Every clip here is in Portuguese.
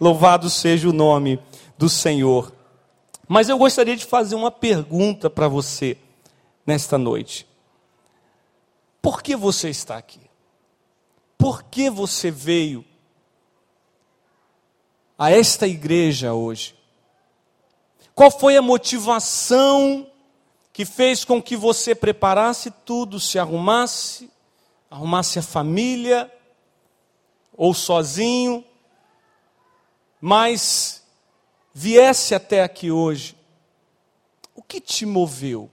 Louvado seja o nome do Senhor. Mas eu gostaria de fazer uma pergunta para você nesta noite. Por que você está aqui? Por que você veio a esta igreja hoje? Qual foi a motivação que fez com que você preparasse tudo, se arrumasse, arrumasse a família, ou sozinho, mas viesse até aqui hoje? O que te moveu?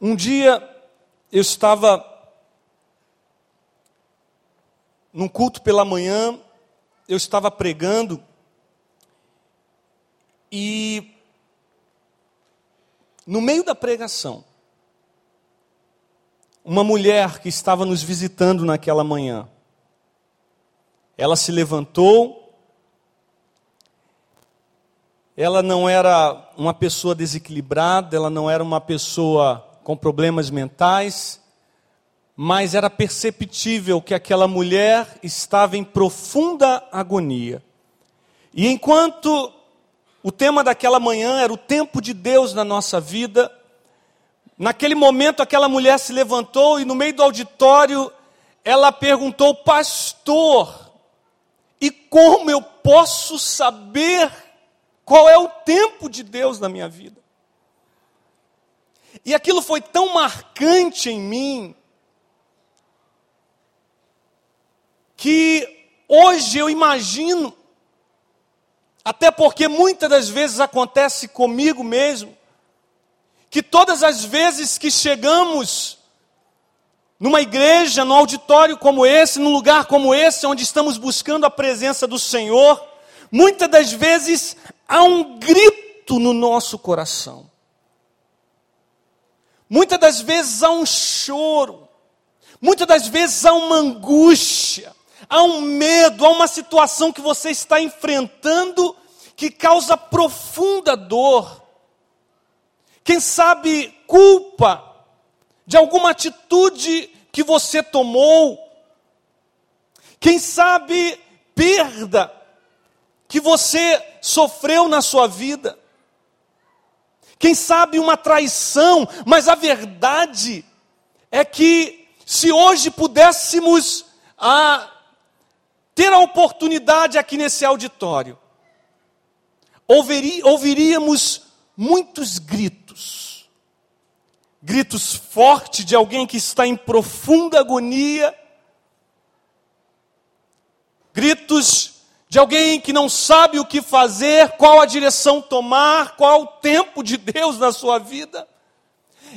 Um dia eu estava num culto pela manhã, eu estava pregando e no meio da pregação, uma mulher que estava nos visitando naquela manhã, ela se levantou, ela não era uma pessoa desequilibrada, ela não era uma pessoa com problemas mentais, mas era perceptível que aquela mulher estava em profunda agonia. E enquanto o tema daquela manhã era o tempo de Deus na nossa vida, naquele momento aquela mulher se levantou e no meio do auditório ela perguntou: Pastor, e como eu posso saber qual é o tempo de Deus na minha vida? E aquilo foi tão marcante em mim, que hoje eu imagino, até porque muitas das vezes acontece comigo mesmo, que todas as vezes que chegamos numa igreja, num auditório como esse, num lugar como esse, onde estamos buscando a presença do Senhor, muitas das vezes há um grito no nosso coração. Muitas das vezes há um choro, muitas das vezes há uma angústia, há um medo, há uma situação que você está enfrentando que causa profunda dor. Quem sabe culpa de alguma atitude que você tomou. Quem sabe perda que você sofreu na sua vida quem sabe uma traição, mas a verdade é que se hoje pudéssemos ah, ter a oportunidade aqui nesse auditório, ouviríamos muitos gritos, gritos fortes de alguém que está em profunda agonia, gritos de alguém que não sabe o que fazer, qual a direção tomar, qual o tempo de Deus na sua vida.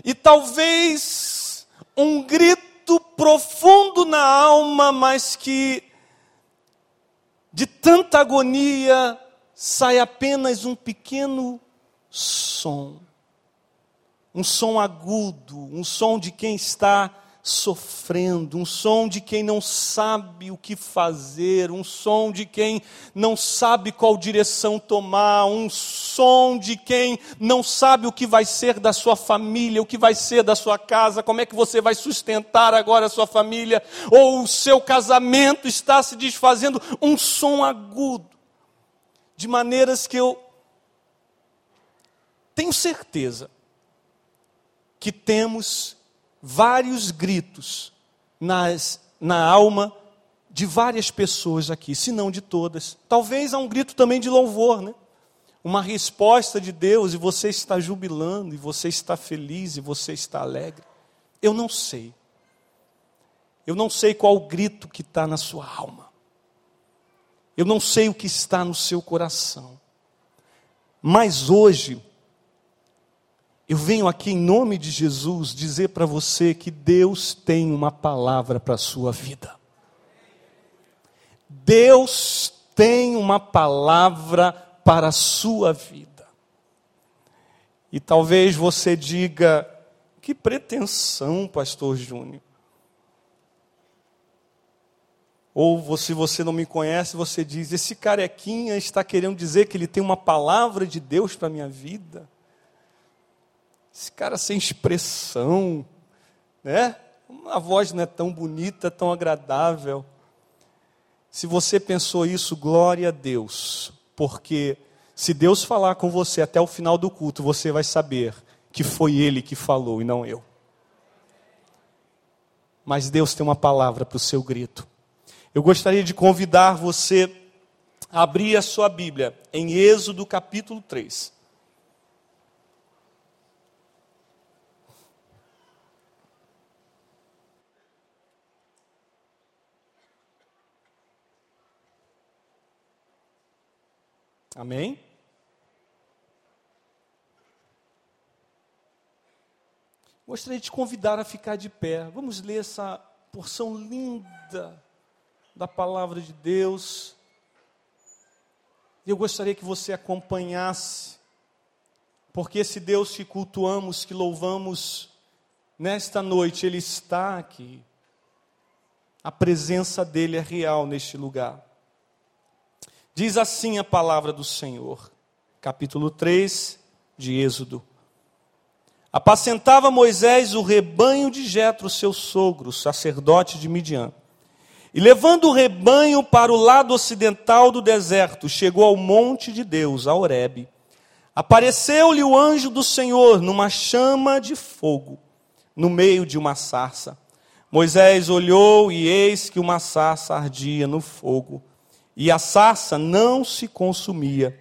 E talvez um grito profundo na alma, mas que de tanta agonia sai apenas um pequeno som. Um som agudo, um som de quem está sofrendo, um som de quem não sabe o que fazer, um som de quem não sabe qual direção tomar, um som de quem não sabe o que vai ser da sua família, o que vai ser da sua casa, como é que você vai sustentar agora a sua família, ou o seu casamento está se desfazendo, um som agudo, de maneiras que eu tenho certeza que temos vários gritos nas, na alma de várias pessoas aqui, se não de todas. Talvez há um grito também de louvor, né? Uma resposta de Deus e você está jubilando, e você está feliz, e você está alegre. Eu não sei. Eu não sei qual o grito que está na sua alma. Eu não sei o que está no seu coração. Mas hoje, eu venho aqui em nome de Jesus dizer para você que Deus tem uma palavra para a sua vida. Deus tem uma palavra para a sua vida. E talvez você diga: que pretensão, Pastor Júnior. Ou se você não me conhece, você diz: esse carequinha está querendo dizer que ele tem uma palavra de Deus para a minha vida. Esse cara sem expressão, né? a voz não é tão bonita, tão agradável. Se você pensou isso, glória a Deus, porque se Deus falar com você até o final do culto, você vai saber que foi Ele que falou e não eu. Mas Deus tem uma palavra para o seu grito. Eu gostaria de convidar você a abrir a sua Bíblia em Êxodo capítulo 3. Amém? Gostaria de te convidar a ficar de pé. Vamos ler essa porção linda da palavra de Deus. Eu gostaria que você acompanhasse, porque esse Deus que cultuamos, que louvamos, nesta noite, Ele está aqui. A presença dEle é real neste lugar. Diz assim a palavra do Senhor, capítulo 3 de Êxodo. Apacentava Moisés o rebanho de Jetro, seu sogro, sacerdote de Midian. E levando o rebanho para o lado ocidental do deserto, chegou ao monte de Deus, a Horebe. Apareceu-lhe o anjo do Senhor numa chama de fogo, no meio de uma sarça. Moisés olhou e eis que uma sarça ardia no fogo e a sarça não se consumia.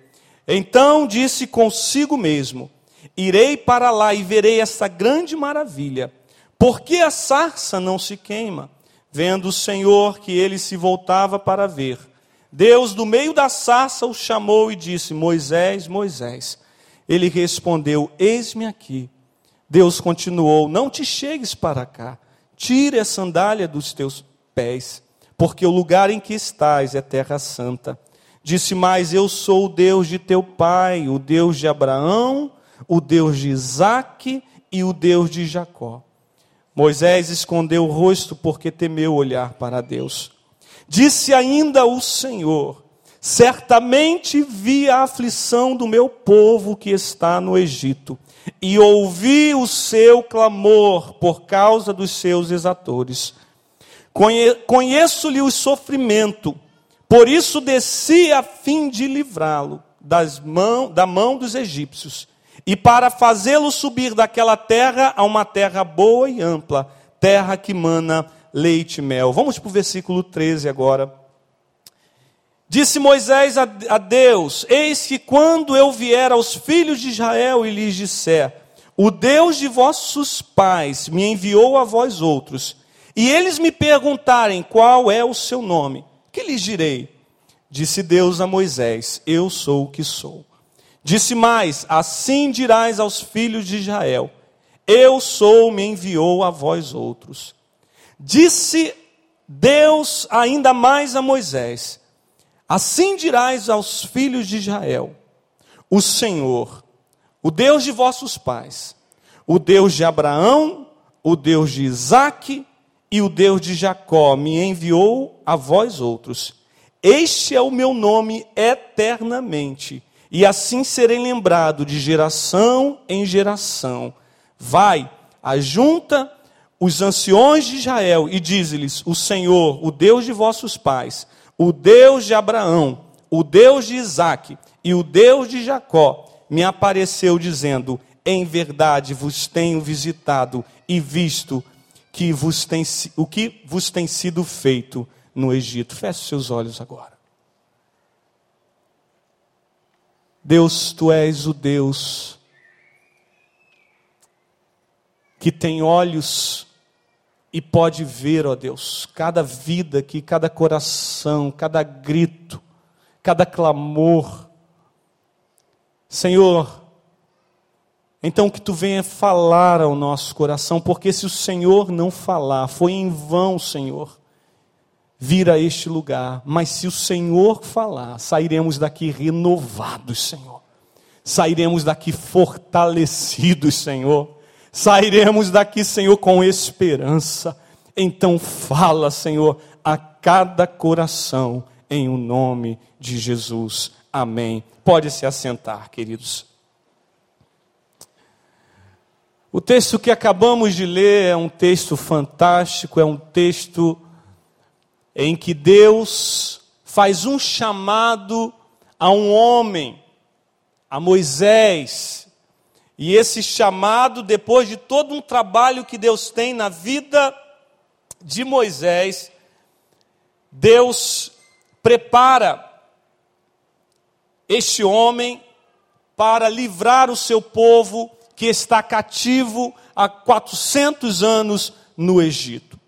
Então disse consigo mesmo: Irei para lá e verei essa grande maravilha. Por que a sarça não se queima? Vendo o Senhor que ele se voltava para ver. Deus, do meio da sarça, o chamou e disse: Moisés, Moisés. Ele respondeu: Eis-me aqui. Deus continuou: Não te chegues para cá. Tire a sandália dos teus pés porque o lugar em que estás é terra santa. Disse mais: Eu sou o Deus de teu pai, o Deus de Abraão, o Deus de Isaque e o Deus de Jacó. Moisés escondeu o rosto porque temeu olhar para Deus. Disse ainda o Senhor: Certamente vi a aflição do meu povo que está no Egito, e ouvi o seu clamor por causa dos seus exatores. Conheço-lhe o sofrimento, por isso desci a fim de livrá-lo mão, da mão dos egípcios, e para fazê-lo subir daquela terra a uma terra boa e ampla, terra que mana leite e mel. Vamos para o versículo 13 agora. Disse Moisés a, a Deus: Eis que quando eu vier aos filhos de Israel e lhes disser: O Deus de vossos pais me enviou a vós outros, e eles me perguntarem qual é o seu nome, que lhes direi? Disse Deus a Moisés: Eu sou o que sou. Disse mais: Assim dirás aos filhos de Israel: Eu sou, me enviou a vós outros. Disse Deus ainda mais a Moisés: Assim dirás aos filhos de Israel: O Senhor, o Deus de vossos pais, o Deus de Abraão, o Deus de Isaque e o Deus de Jacó me enviou a vós outros. Este é o meu nome eternamente, e assim serei lembrado de geração em geração. Vai, ajunta os anciões de Israel e dize-lhes: O Senhor, o Deus de vossos pais, o Deus de Abraão, o Deus de Isaque e o Deus de Jacó, me apareceu dizendo: Em verdade vos tenho visitado e visto que vos tem, o que vos tem sido feito no Egito. Feche seus olhos agora. Deus, tu és o Deus que tem olhos e pode ver, ó Deus, cada vida aqui, cada coração, cada grito, cada clamor. Senhor, então que tu venha falar ao nosso coração, porque se o Senhor não falar, foi em vão, Senhor, vir a este lugar. Mas se o Senhor falar, sairemos daqui renovados, Senhor. Sairemos daqui fortalecidos, Senhor. Sairemos daqui, Senhor, com esperança. Então fala, Senhor, a cada coração, em o nome de Jesus. Amém. Pode se assentar, queridos. O texto que acabamos de ler é um texto fantástico, é um texto em que Deus faz um chamado a um homem, a Moisés. E esse chamado, depois de todo um trabalho que Deus tem na vida de Moisés, Deus prepara este homem para livrar o seu povo que está cativo há 400 anos no Egito.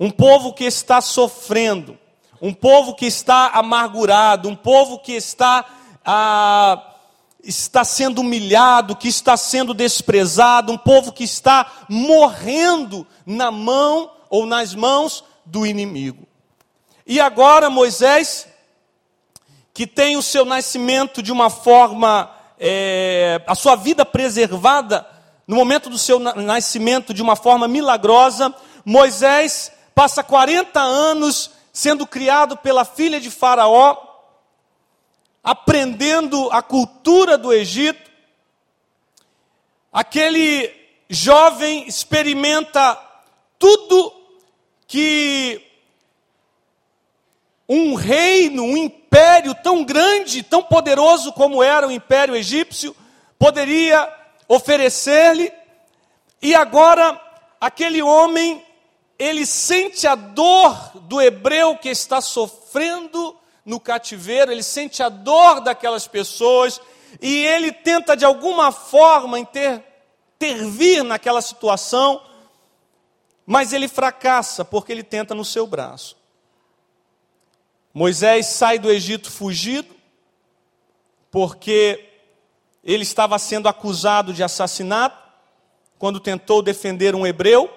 Um povo que está sofrendo, um povo que está amargurado, um povo que está, ah, está sendo humilhado, que está sendo desprezado, um povo que está morrendo na mão ou nas mãos do inimigo. E agora Moisés, que tem o seu nascimento de uma forma é, a sua vida preservada no momento do seu nascimento de uma forma milagrosa. Moisés passa 40 anos sendo criado pela filha de Faraó, aprendendo a cultura do Egito. Aquele jovem experimenta tudo que um reino, um império tão grande, tão poderoso como era o império egípcio, poderia oferecer-lhe. E agora, aquele homem, ele sente a dor do hebreu que está sofrendo no cativeiro, ele sente a dor daquelas pessoas, e ele tenta de alguma forma inter, intervir naquela situação, mas ele fracassa porque ele tenta no seu braço. Moisés sai do Egito fugido, porque ele estava sendo acusado de assassinato, quando tentou defender um hebreu,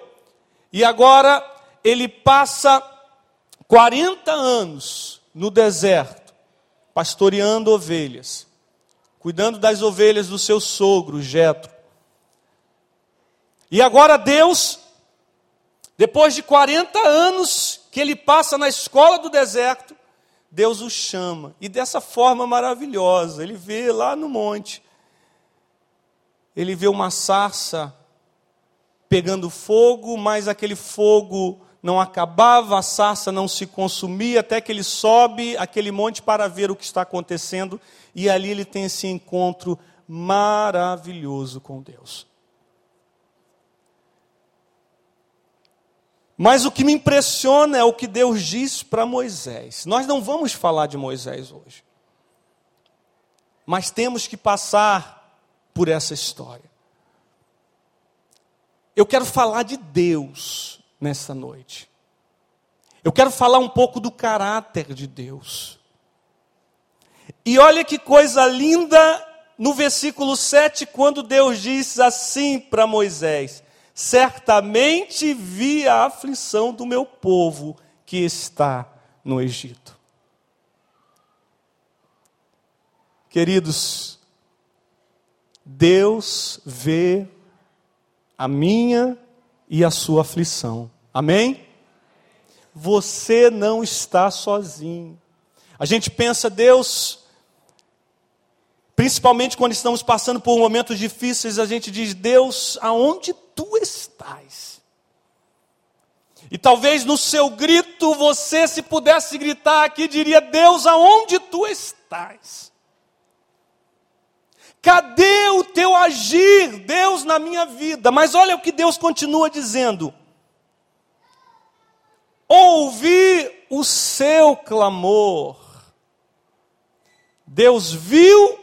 e agora ele passa 40 anos no deserto, pastoreando ovelhas, cuidando das ovelhas do seu sogro, Jetro. E agora Deus, depois de 40 anos que ele passa na escola do deserto, Deus o chama. E dessa forma maravilhosa, ele vê lá no monte, ele vê uma sarça pegando fogo, mas aquele fogo não acabava, a sarça não se consumia, até que ele sobe aquele monte para ver o que está acontecendo, e ali ele tem esse encontro maravilhoso com Deus. Mas o que me impressiona é o que Deus diz para Moisés. Nós não vamos falar de Moisés hoje. Mas temos que passar por essa história. Eu quero falar de Deus nessa noite. Eu quero falar um pouco do caráter de Deus. E olha que coisa linda no versículo 7, quando Deus diz assim para Moisés: certamente vi a aflição do meu povo que está no Egito. Queridos, Deus vê a minha e a sua aflição. Amém? Você não está sozinho. A gente pensa, Deus, principalmente quando estamos passando por momentos difíceis, a gente diz: Deus, aonde tu estás. E talvez no seu grito você, se pudesse gritar aqui, diria: Deus, aonde tu estás? Cadê o teu agir, Deus, na minha vida? Mas olha o que Deus continua dizendo: ouvi o seu clamor. Deus viu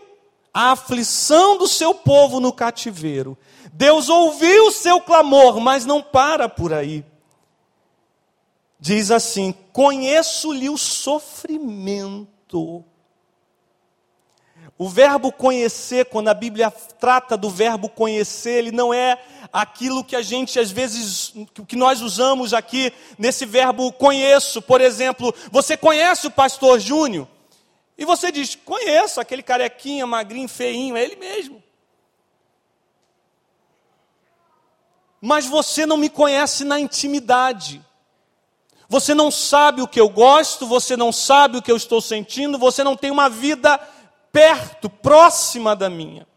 a aflição do seu povo no cativeiro Deus ouviu o seu clamor, mas não para por aí. Diz assim: Conheço-lhe o sofrimento. O verbo conhecer, quando a Bíblia trata do verbo conhecer, ele não é aquilo que a gente às vezes que nós usamos aqui nesse verbo conheço. Por exemplo, você conhece o pastor Júnior? E você diz: "Conheço aquele carequinha, magrinho, feinho, é ele mesmo". Mas você não me conhece na intimidade. Você não sabe o que eu gosto, você não sabe o que eu estou sentindo, você não tem uma vida perto, próxima da minha.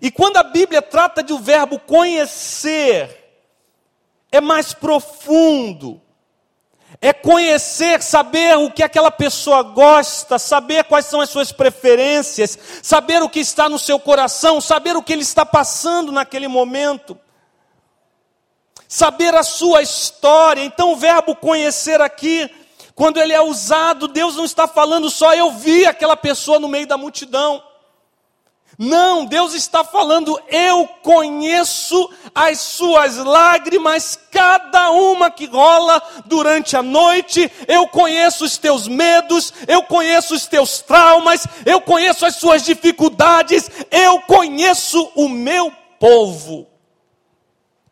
E quando a Bíblia trata de o verbo conhecer, é mais profundo. É conhecer, saber o que aquela pessoa gosta, saber quais são as suas preferências, saber o que está no seu coração, saber o que ele está passando naquele momento, saber a sua história. Então, o verbo conhecer aqui, quando ele é usado, Deus não está falando só eu vi aquela pessoa no meio da multidão. Não, Deus está falando, eu conheço as suas lágrimas, cada uma que rola durante a noite, eu conheço os teus medos, eu conheço os teus traumas, eu conheço as suas dificuldades, eu conheço o meu povo,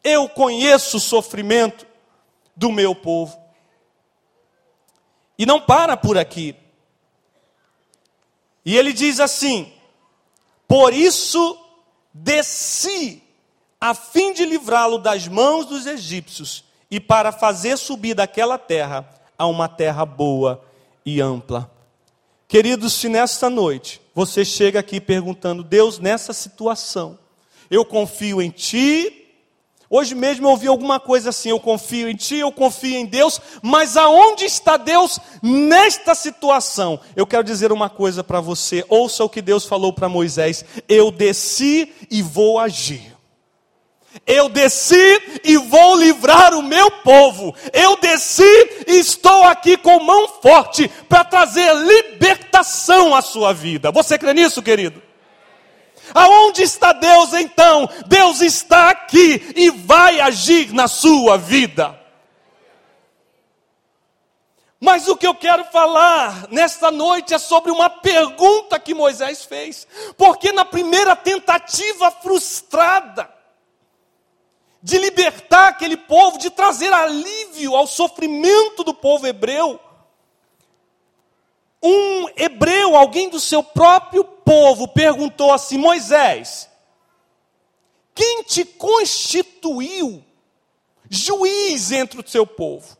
eu conheço o sofrimento do meu povo. E não para por aqui. E ele diz assim: por isso desci, a fim de livrá-lo das mãos dos egípcios e para fazer subir daquela terra a uma terra boa e ampla. Queridos, se nesta noite você chega aqui perguntando, Deus, nessa situação, eu confio em Ti, Hoje mesmo eu ouvi alguma coisa assim: eu confio em Ti, eu confio em Deus, mas aonde está Deus nesta situação? Eu quero dizer uma coisa para você: ouça o que Deus falou para Moisés: eu desci e vou agir. Eu desci e vou livrar o meu povo. Eu desci e estou aqui com mão forte para trazer libertação à sua vida. Você crê nisso, querido? Aonde está Deus então? Deus está aqui e vai agir na sua vida. Mas o que eu quero falar nesta noite é sobre uma pergunta que Moisés fez. Porque na primeira tentativa frustrada de libertar aquele povo, de trazer alívio ao sofrimento do povo hebreu, um hebreu, alguém do seu próprio povo, perguntou assim: Moisés, quem te constituiu juiz entre o seu povo?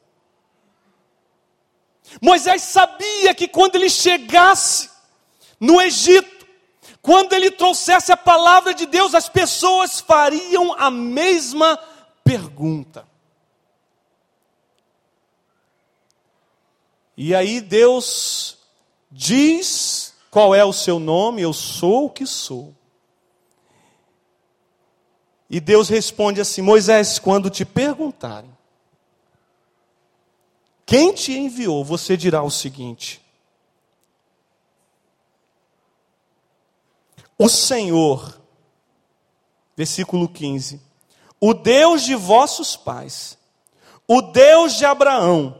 Moisés sabia que quando ele chegasse no Egito, quando ele trouxesse a palavra de Deus, as pessoas fariam a mesma pergunta. E aí Deus diz qual é o seu nome, eu sou o que sou. E Deus responde assim: Moisés, quando te perguntarem, quem te enviou, você dirá o seguinte: O Senhor, versículo 15, o Deus de vossos pais, o Deus de Abraão,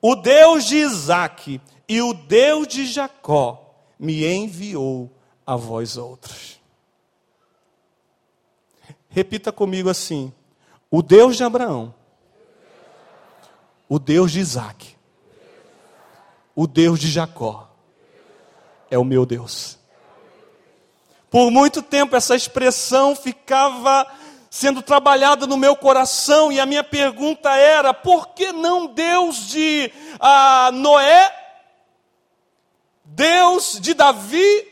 o Deus de Isaque e o Deus de Jacó me enviou a vós outros. Repita comigo assim: o Deus de Abraão, o Deus de Isaac, o Deus de Jacó, é o meu Deus. Por muito tempo essa expressão ficava sendo trabalhada no meu coração e a minha pergunta era: por que não Deus de ah, Noé Deus de Davi,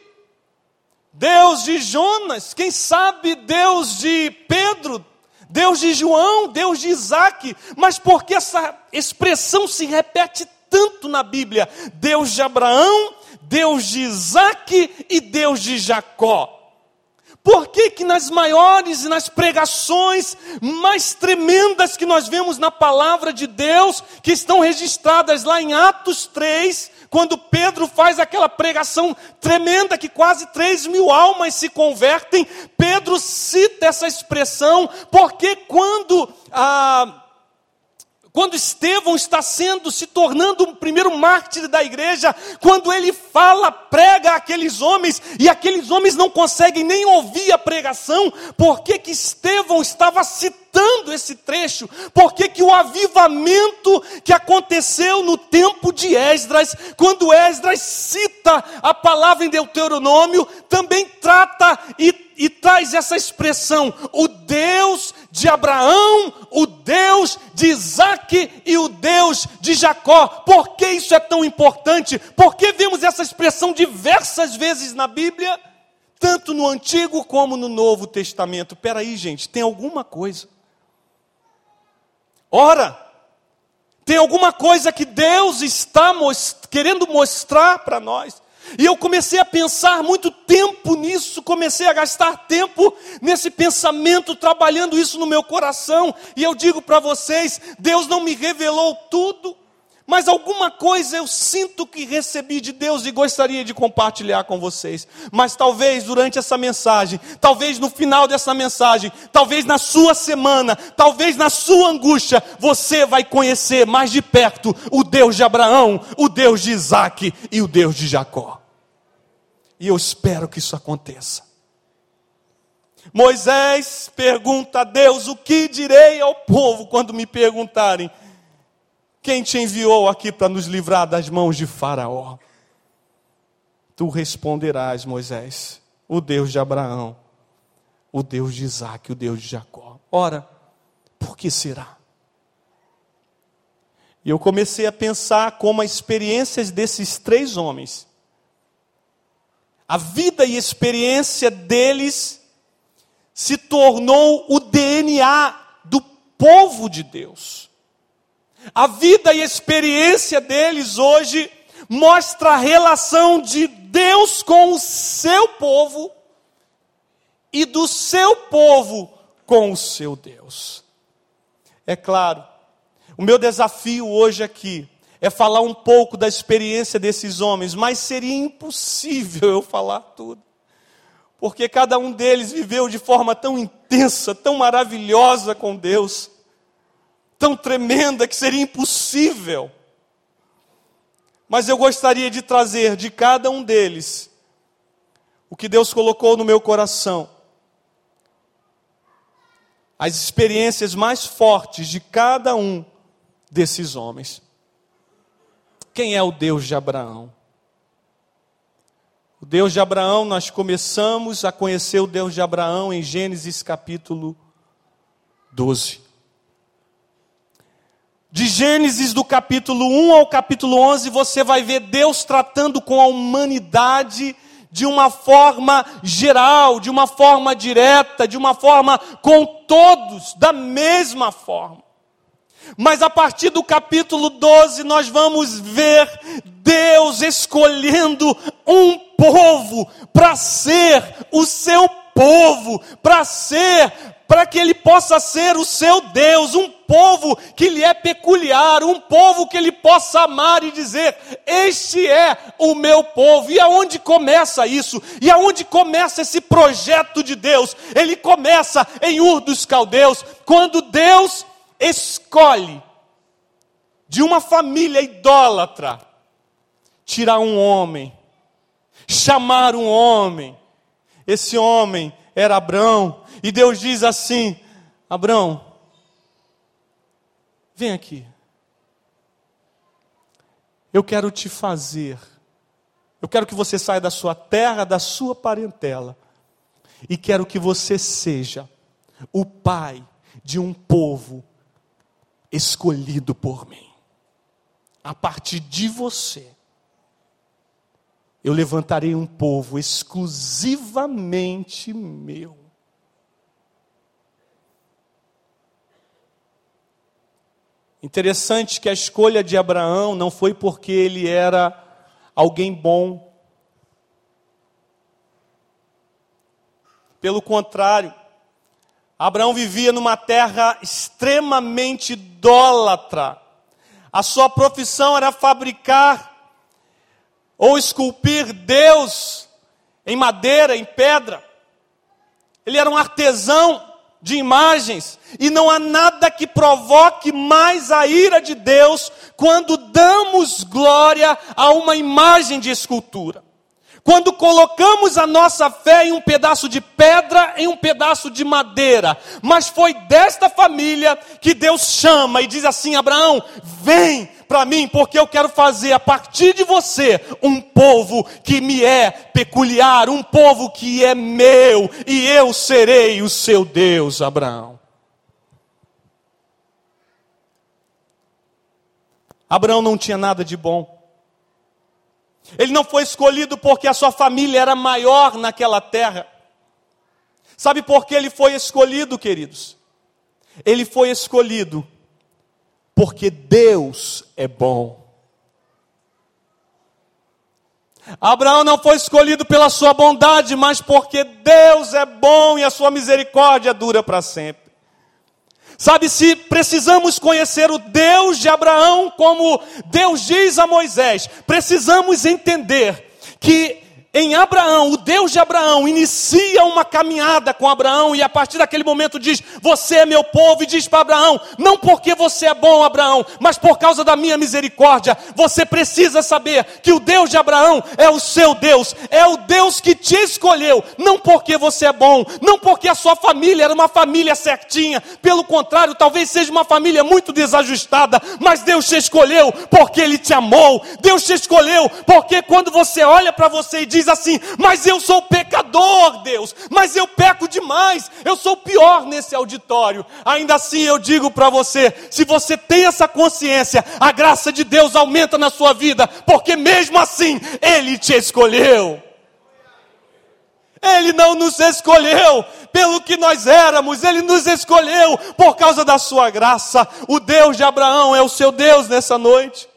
Deus de Jonas, quem sabe Deus de Pedro, Deus de João, Deus de Isaac, mas por que essa expressão se repete tanto na Bíblia? Deus de Abraão, Deus de Isaac e Deus de Jacó. Por que, que nas maiores e nas pregações mais tremendas que nós vemos na palavra de Deus, que estão registradas lá em Atos 3, quando Pedro faz aquela pregação tremenda que quase 3 mil almas se convertem, Pedro cita essa expressão, porque quando a quando Estevão está sendo, se tornando o primeiro mártir da igreja, quando ele fala, prega aqueles homens, e aqueles homens não conseguem nem ouvir a pregação, porque que Estevão estava citando esse trecho? Porque que o avivamento que aconteceu no tempo de Esdras, quando Esdras cita a palavra em Deuteronômio, também trata e e traz essa expressão: o Deus de Abraão, o Deus de Isaac e o Deus de Jacó. Por que isso é tão importante? Porque vemos essa expressão diversas vezes na Bíblia? tanto no Antigo como no Novo Testamento. Peraí, gente, tem alguma coisa. Ora, tem alguma coisa que Deus está most querendo mostrar para nós. E eu comecei a pensar muito tempo nisso, comecei a gastar tempo nesse pensamento, trabalhando isso no meu coração. E eu digo para vocês: Deus não me revelou tudo, mas alguma coisa eu sinto que recebi de Deus e gostaria de compartilhar com vocês. Mas talvez durante essa mensagem, talvez no final dessa mensagem, talvez na sua semana, talvez na sua angústia, você vai conhecer mais de perto o Deus de Abraão, o Deus de Isaac e o Deus de Jacó. E eu espero que isso aconteça. Moisés pergunta a Deus: O que direi ao povo quando me perguntarem quem te enviou aqui para nos livrar das mãos de Faraó? Tu responderás, Moisés, o Deus de Abraão, o Deus de Isaac, o Deus de Jacó. Ora, por que será? E eu comecei a pensar como as experiências desses três homens, a vida e experiência deles se tornou o DNA do povo de Deus. A vida e experiência deles hoje mostra a relação de Deus com o seu povo e do seu povo com o seu Deus. É claro, o meu desafio hoje aqui é falar um pouco da experiência desses homens, mas seria impossível eu falar tudo. Porque cada um deles viveu de forma tão intensa, tão maravilhosa com Deus, tão tremenda que seria impossível. Mas eu gostaria de trazer de cada um deles o que Deus colocou no meu coração. As experiências mais fortes de cada um desses homens. Quem é o Deus de Abraão? O Deus de Abraão, nós começamos a conhecer o Deus de Abraão em Gênesis capítulo 12. De Gênesis do capítulo 1 ao capítulo 11, você vai ver Deus tratando com a humanidade de uma forma geral, de uma forma direta, de uma forma com todos, da mesma forma. Mas a partir do capítulo 12, nós vamos ver Deus escolhendo um povo para ser o seu povo, para ser para que ele possa ser o seu Deus, um povo que lhe é peculiar, um povo que ele possa amar e dizer: Este é o meu povo. E aonde começa isso? E aonde começa esse projeto de Deus? Ele começa em Ur dos Caldeus, quando Deus escolhe de uma família idólatra tirar um homem, chamar um homem. Esse homem era Abraão, e Deus diz assim: Abraão, vem aqui. Eu quero te fazer. Eu quero que você saia da sua terra, da sua parentela. E quero que você seja o pai de um povo escolhido por mim. A partir de você, eu levantarei um povo exclusivamente meu. Interessante que a escolha de Abraão não foi porque ele era alguém bom. Pelo contrário, Abraão vivia numa terra extremamente idólatra. A sua profissão era fabricar ou esculpir Deus em madeira, em pedra. Ele era um artesão de imagens, e não há nada que provoque mais a ira de Deus quando damos glória a uma imagem de escultura. Quando colocamos a nossa fé em um pedaço de pedra, em um pedaço de madeira, mas foi desta família que Deus chama e diz assim: Abraão, vem para mim, porque eu quero fazer a partir de você um povo que me é peculiar, um povo que é meu, e eu serei o seu Deus, Abraão. Abraão não tinha nada de bom. Ele não foi escolhido porque a sua família era maior naquela terra. Sabe por que ele foi escolhido, queridos? Ele foi escolhido porque Deus é bom. Abraão não foi escolhido pela sua bondade, mas porque Deus é bom e a sua misericórdia dura para sempre. Sabe, se precisamos conhecer o Deus de Abraão, como Deus diz a Moisés, precisamos entender que em Abraão, o Deus de Abraão inicia uma caminhada com Abraão e a partir daquele momento diz: Você é meu povo, e diz para Abraão: Não porque você é bom, Abraão, mas por causa da minha misericórdia. Você precisa saber que o Deus de Abraão é o seu Deus, é o Deus que te escolheu, não porque você é bom, não porque a sua família era uma família certinha, pelo contrário, talvez seja uma família muito desajustada, mas Deus te escolheu porque Ele te amou, Deus te escolheu porque quando você olha para você e diz, diz assim: Mas eu sou pecador, Deus, mas eu peco demais, eu sou pior nesse auditório. Ainda assim eu digo para você: se você tem essa consciência, a graça de Deus aumenta na sua vida, porque mesmo assim Ele te escolheu. Ele não nos escolheu pelo que nós éramos, Ele nos escolheu por causa da Sua graça. O Deus de Abraão é o seu Deus nessa noite.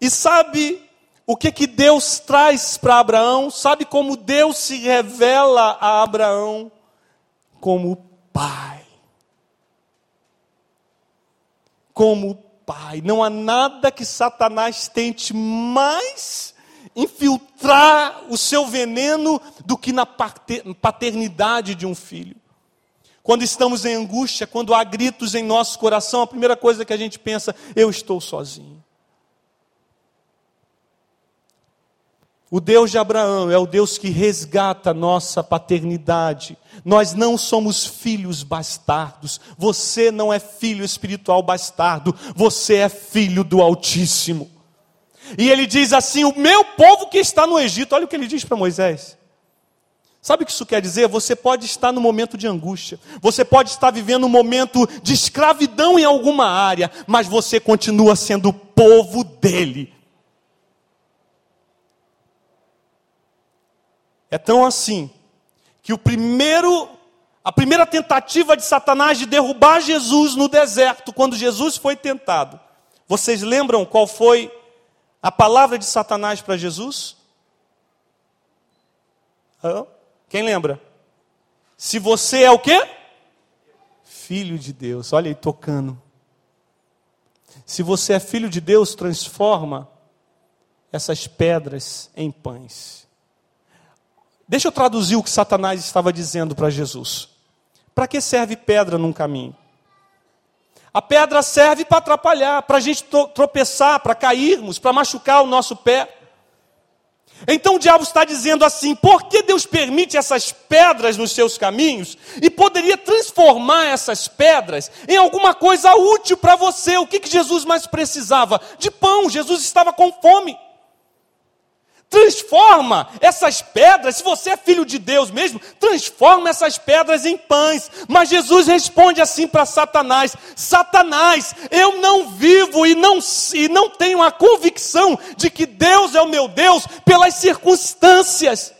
E sabe o que que Deus traz para Abraão? Sabe como Deus se revela a Abraão? Como pai. Como pai. Não há nada que Satanás tente mais infiltrar o seu veneno do que na paternidade de um filho. Quando estamos em angústia, quando há gritos em nosso coração, a primeira coisa que a gente pensa, eu estou sozinho. O Deus de Abraão é o Deus que resgata a nossa paternidade. Nós não somos filhos bastardos. Você não é filho espiritual bastardo. Você é filho do Altíssimo. E ele diz assim: O meu povo que está no Egito. Olha o que ele diz para Moisés. Sabe o que isso quer dizer? Você pode estar no momento de angústia, você pode estar vivendo um momento de escravidão em alguma área, mas você continua sendo o povo dele. É tão assim que o primeiro a primeira tentativa de Satanás de derrubar Jesus no deserto, quando Jesus foi tentado. Vocês lembram qual foi a palavra de Satanás para Jesus? Quem lembra? Se você é o quê? Filho de Deus. Olha aí tocando. Se você é filho de Deus, transforma essas pedras em pães. Deixa eu traduzir o que Satanás estava dizendo para Jesus. Para que serve pedra num caminho? A pedra serve para atrapalhar, para a gente tropeçar, para cairmos, para machucar o nosso pé. Então o diabo está dizendo assim: por que Deus permite essas pedras nos seus caminhos e poderia transformar essas pedras em alguma coisa útil para você? O que, que Jesus mais precisava? De pão, Jesus estava com fome. Transforma essas pedras, se você é filho de Deus mesmo, transforma essas pedras em pães. Mas Jesus responde assim para Satanás: Satanás, eu não vivo e não, e não tenho a convicção de que Deus é o meu Deus pelas circunstâncias.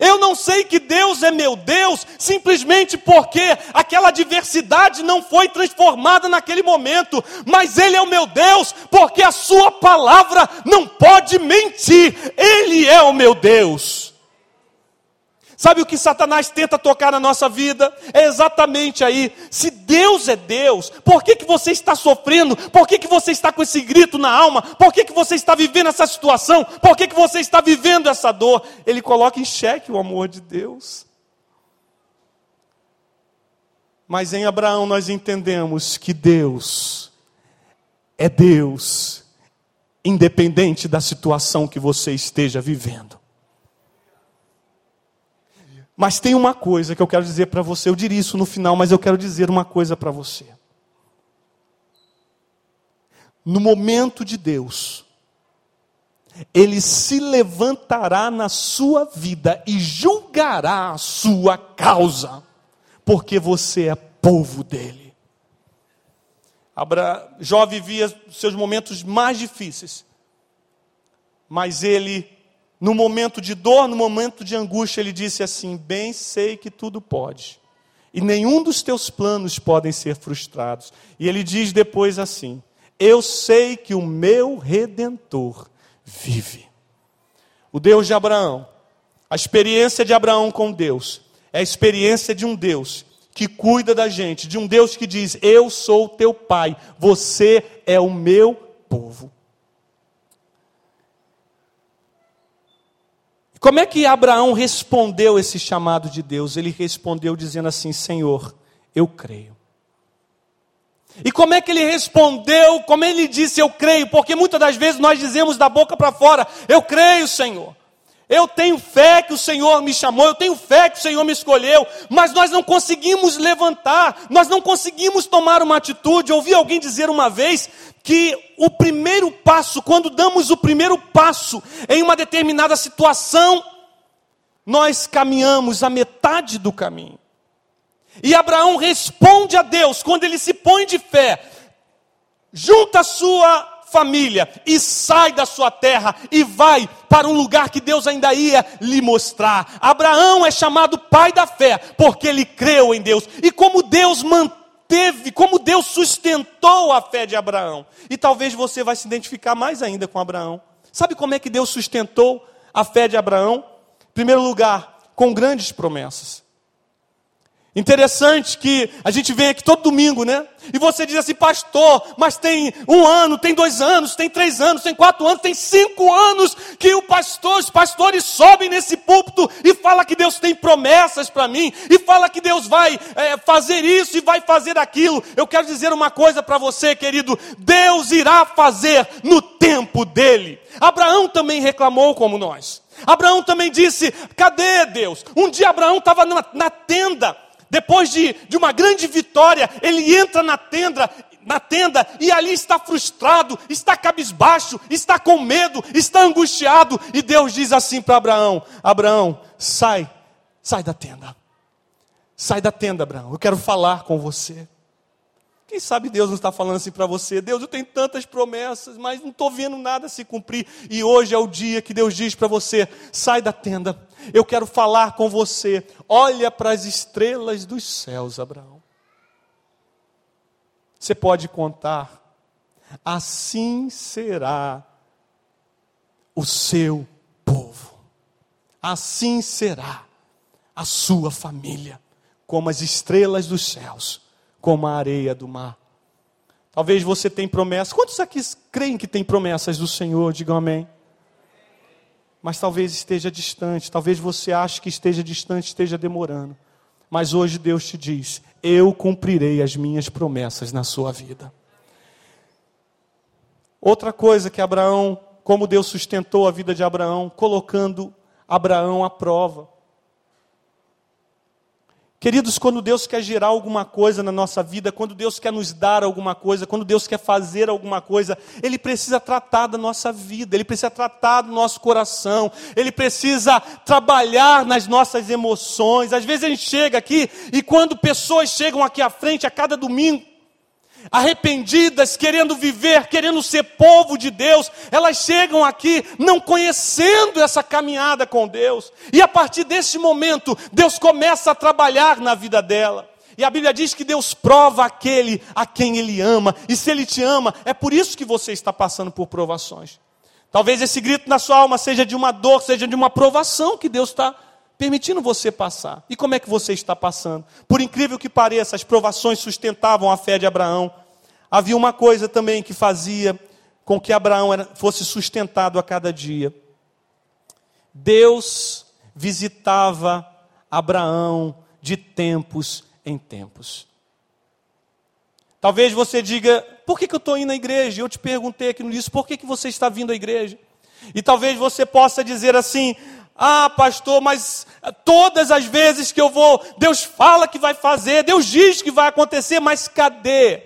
Eu não sei que Deus é meu Deus simplesmente porque aquela diversidade não foi transformada naquele momento, mas Ele é o meu Deus porque a Sua palavra não pode mentir, Ele é o meu Deus. Sabe o que Satanás tenta tocar na nossa vida? É exatamente aí. Se Deus é Deus, por que, que você está sofrendo? Por que, que você está com esse grito na alma? Por que, que você está vivendo essa situação? Por que, que você está vivendo essa dor? Ele coloca em xeque o amor de Deus. Mas em Abraão nós entendemos que Deus é Deus, independente da situação que você esteja vivendo. Mas tem uma coisa que eu quero dizer para você, eu diria isso no final, mas eu quero dizer uma coisa para você. No momento de Deus, Ele se levantará na sua vida e julgará a sua causa, porque você é povo dele. Abra... Jó vivia seus momentos mais difíceis. Mas ele, no momento de dor, no momento de angústia, ele disse assim: Bem sei que tudo pode, e nenhum dos teus planos podem ser frustrados. E ele diz depois assim: Eu sei que o meu redentor vive. O Deus de Abraão, a experiência de Abraão com Deus, é a experiência de um Deus que cuida da gente, de um Deus que diz: Eu sou teu pai, você é o meu povo. Como é que Abraão respondeu esse chamado de Deus? Ele respondeu dizendo assim: Senhor, eu creio. E como é que ele respondeu? Como ele disse, eu creio? Porque muitas das vezes nós dizemos da boca para fora: Eu creio, Senhor. Eu tenho fé que o Senhor me chamou, eu tenho fé que o Senhor me escolheu, mas nós não conseguimos levantar, nós não conseguimos tomar uma atitude. Eu ouvi alguém dizer uma vez que o primeiro passo, quando damos o primeiro passo em uma determinada situação, nós caminhamos a metade do caminho. E Abraão responde a Deus quando ele se põe de fé, junta a sua família e sai da sua terra e vai para um lugar que Deus ainda ia lhe mostrar. Abraão é chamado pai da fé porque ele creu em Deus. E como Deus manteve, como Deus sustentou a fé de Abraão. E talvez você vai se identificar mais ainda com Abraão. Sabe como é que Deus sustentou a fé de Abraão? Em primeiro lugar, com grandes promessas. Interessante que a gente vem aqui todo domingo, né? E você diz assim, pastor, mas tem um ano, tem dois anos, tem três anos, tem quatro anos, tem cinco anos que o pastor, os pastores sobem nesse púlpito e fala que Deus tem promessas para mim, e fala que Deus vai é, fazer isso e vai fazer aquilo. Eu quero dizer uma coisa para você, querido: Deus irá fazer no tempo dele. Abraão também reclamou como nós. Abraão também disse: cadê Deus? Um dia Abraão estava na, na tenda depois de, de uma grande vitória, ele entra na tenda, na tenda e ali está frustrado, está cabisbaixo, está com medo, está angustiado. E Deus diz assim para Abraão: Abraão, sai, sai da tenda. Sai da tenda, Abraão. Eu quero falar com você. Quem sabe Deus não está falando assim para você? Deus, eu tenho tantas promessas, mas não estou vendo nada se cumprir. E hoje é o dia que Deus diz para você: sai da tenda, eu quero falar com você. Olha para as estrelas dos céus, Abraão. Você pode contar, assim será o seu povo, assim será a sua família, como as estrelas dos céus como a areia do mar. Talvez você tenha promessas. Quantos aqui creem que tem promessas do Senhor? Digam amém. Mas talvez esteja distante, talvez você ache que esteja distante, esteja demorando. Mas hoje Deus te diz: Eu cumprirei as minhas promessas na sua vida. Outra coisa que Abraão, como Deus sustentou a vida de Abraão, colocando Abraão à prova. Queridos, quando Deus quer gerar alguma coisa na nossa vida, quando Deus quer nos dar alguma coisa, quando Deus quer fazer alguma coisa, Ele precisa tratar da nossa vida, Ele precisa tratar do nosso coração, Ele precisa trabalhar nas nossas emoções. Às vezes a gente chega aqui e quando pessoas chegam aqui à frente a cada domingo, arrependidas, querendo viver, querendo ser povo de Deus, elas chegam aqui não conhecendo essa caminhada com Deus, e a partir desse momento, Deus começa a trabalhar na vida dela. E a Bíblia diz que Deus prova aquele a quem Ele ama, e se Ele te ama, é por isso que você está passando por provações. Talvez esse grito na sua alma seja de uma dor, seja de uma provação que Deus está permitindo você passar. E como é que você está passando? Por incrível que pareça, as provações sustentavam a fé de Abraão. Havia uma coisa também que fazia com que Abraão fosse sustentado a cada dia. Deus visitava Abraão de tempos em tempos. Talvez você diga, por que, que eu estou indo à igreja? Eu te perguntei aqui no início, por que, que você está vindo à igreja? E talvez você possa dizer assim, ah, pastor, mas todas as vezes que eu vou, Deus fala que vai fazer, Deus diz que vai acontecer, mas cadê?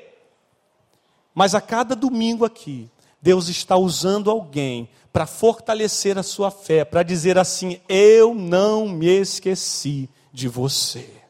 Mas a cada domingo aqui, Deus está usando alguém para fortalecer a sua fé, para dizer assim: Eu não me esqueci de você.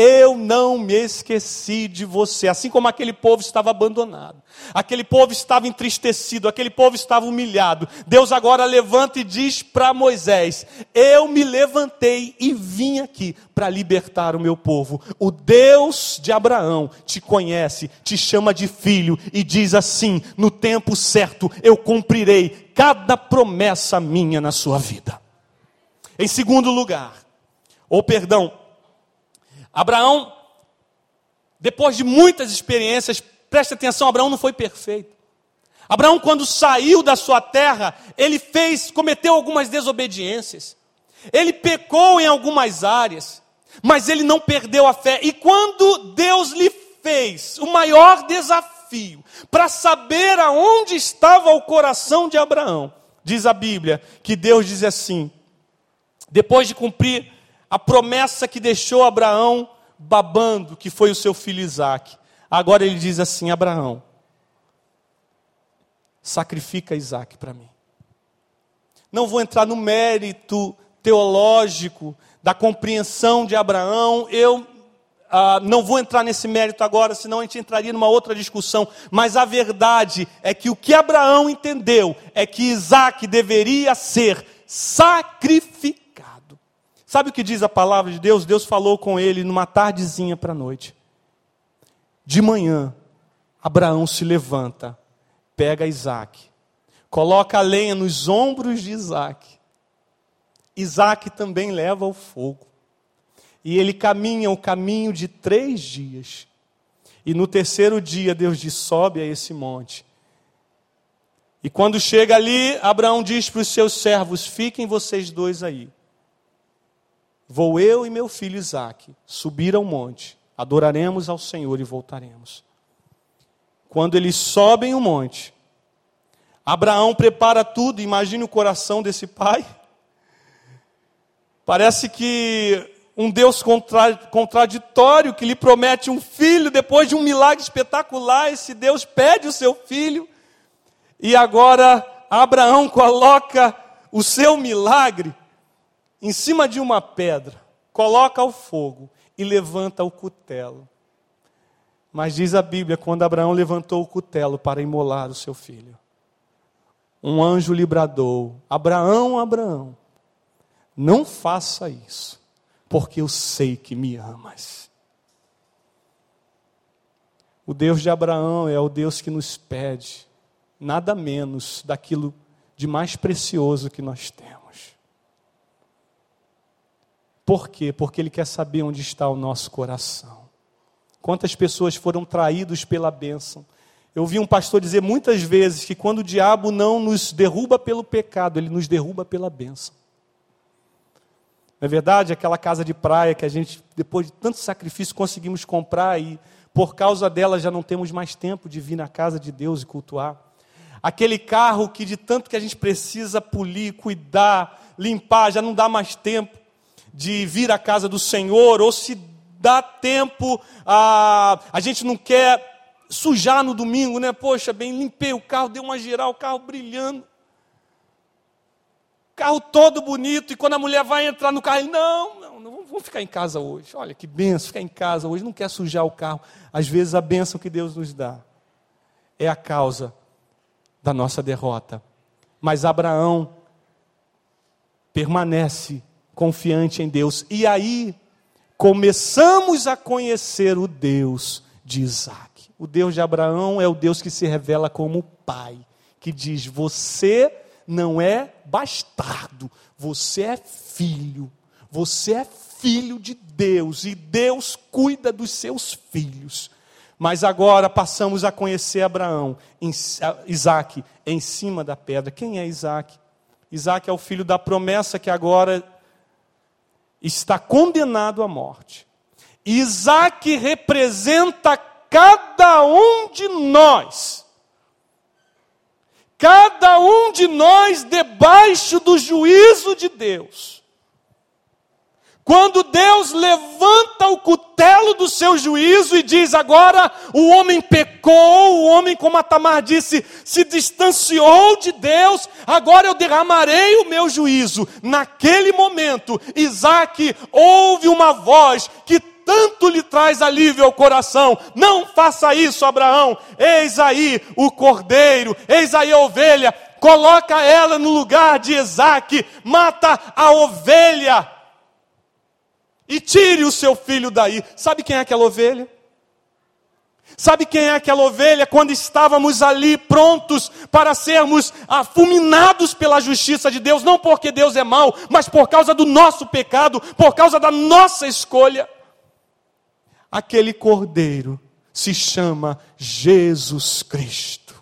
Eu não me esqueci de você. Assim como aquele povo estava abandonado, aquele povo estava entristecido, aquele povo estava humilhado. Deus agora levanta e diz para Moisés: Eu me levantei e vim aqui para libertar o meu povo. O Deus de Abraão te conhece, te chama de filho e diz assim: No tempo certo eu cumprirei cada promessa minha na sua vida. Em segundo lugar, ou perdão, Abraão, depois de muitas experiências, preste atenção, Abraão não foi perfeito. Abraão, quando saiu da sua terra, ele fez, cometeu algumas desobediências. Ele pecou em algumas áreas, mas ele não perdeu a fé. E quando Deus lhe fez o maior desafio para saber aonde estava o coração de Abraão, diz a Bíblia que Deus diz assim: depois de cumprir a promessa que deixou Abraão babando, que foi o seu filho Isaac. Agora ele diz assim: Abraão, sacrifica Isaac para mim. Não vou entrar no mérito teológico da compreensão de Abraão, eu ah, não vou entrar nesse mérito agora, senão a gente entraria numa outra discussão. Mas a verdade é que o que Abraão entendeu é que Isaac deveria ser sacrificado Sabe o que diz a palavra de Deus? Deus falou com ele numa tardezinha para a noite. De manhã, Abraão se levanta, pega Isaac, coloca a lenha nos ombros de Isaac. Isaac também leva o fogo. E ele caminha o caminho de três dias. E no terceiro dia, Deus diz: sobe a esse monte. E quando chega ali, Abraão diz para os seus servos: fiquem vocês dois aí. Vou eu e meu filho Isaque subir ao monte, adoraremos ao Senhor e voltaremos. Quando eles sobem o monte, Abraão prepara tudo, imagine o coração desse pai. Parece que um Deus contraditório que lhe promete um filho depois de um milagre espetacular, esse Deus pede o seu filho. E agora Abraão coloca o seu milagre em cima de uma pedra, coloca o fogo e levanta o cutelo. Mas diz a Bíblia, quando Abraão levantou o cutelo para imolar o seu filho, um anjo lhe bradou: Abraão, Abraão, não faça isso, porque eu sei que me amas. O Deus de Abraão é o Deus que nos pede nada menos daquilo de mais precioso que nós temos. Por quê? Porque Ele quer saber onde está o nosso coração. Quantas pessoas foram traídos pela bênção? Eu vi um pastor dizer muitas vezes que quando o diabo não nos derruba pelo pecado, ele nos derruba pela bênção. É verdade? Aquela casa de praia que a gente, depois de tanto sacrifício, conseguimos comprar e por causa dela já não temos mais tempo de vir na casa de Deus e cultuar. Aquele carro que de tanto que a gente precisa polir, cuidar, limpar, já não dá mais tempo de vir à casa do Senhor, ou se dá tempo, a, a gente não quer sujar no domingo, né? Poxa, bem, limpei o carro, dei uma geral, o carro brilhando. Carro todo bonito, e quando a mulher vai entrar no carro, não, não, não vamos ficar em casa hoje. Olha que benção, ficar em casa hoje, não quer sujar o carro. Às vezes a benção que Deus nos dá é a causa da nossa derrota. Mas Abraão permanece confiante em Deus. E aí começamos a conhecer o Deus de Isaac. O Deus de Abraão é o Deus que se revela como pai, que diz: Você não é bastardo, você é filho. Você é filho de Deus e Deus cuida dos seus filhos. Mas agora passamos a conhecer Abraão, Isaac, em cima da pedra. Quem é Isaac? Isaac é o filho da promessa que agora está condenado à morte. Isaac representa cada um de nós. Cada um de nós debaixo do juízo de Deus. Quando Deus levanta o cutelo do seu juízo e diz: agora o homem pecou, o homem, como a Tamar disse, se distanciou de Deus, agora eu derramarei o meu juízo. Naquele momento, Isaac ouve uma voz que tanto lhe traz alívio ao coração. Não faça isso, Abraão. Eis aí o cordeiro, eis aí a ovelha. Coloca ela no lugar de Isaac, mata a ovelha e tire o seu filho daí. Sabe quem é aquela ovelha? Sabe quem é aquela ovelha quando estávamos ali prontos para sermos fulminados pela justiça de Deus, não porque Deus é mau, mas por causa do nosso pecado, por causa da nossa escolha? Aquele cordeiro se chama Jesus Cristo.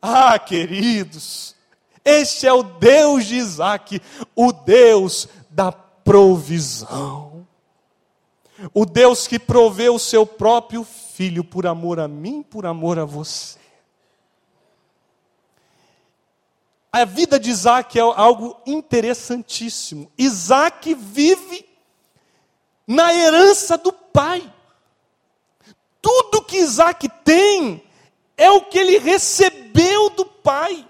Ah, queridos, este é o Deus de Isaac, o Deus da provisão. O Deus que proveu o seu próprio filho por amor a mim, por amor a você. A vida de Isaac é algo interessantíssimo. Isaac vive na herança do pai. Tudo que Isaac tem é o que ele recebeu do pai.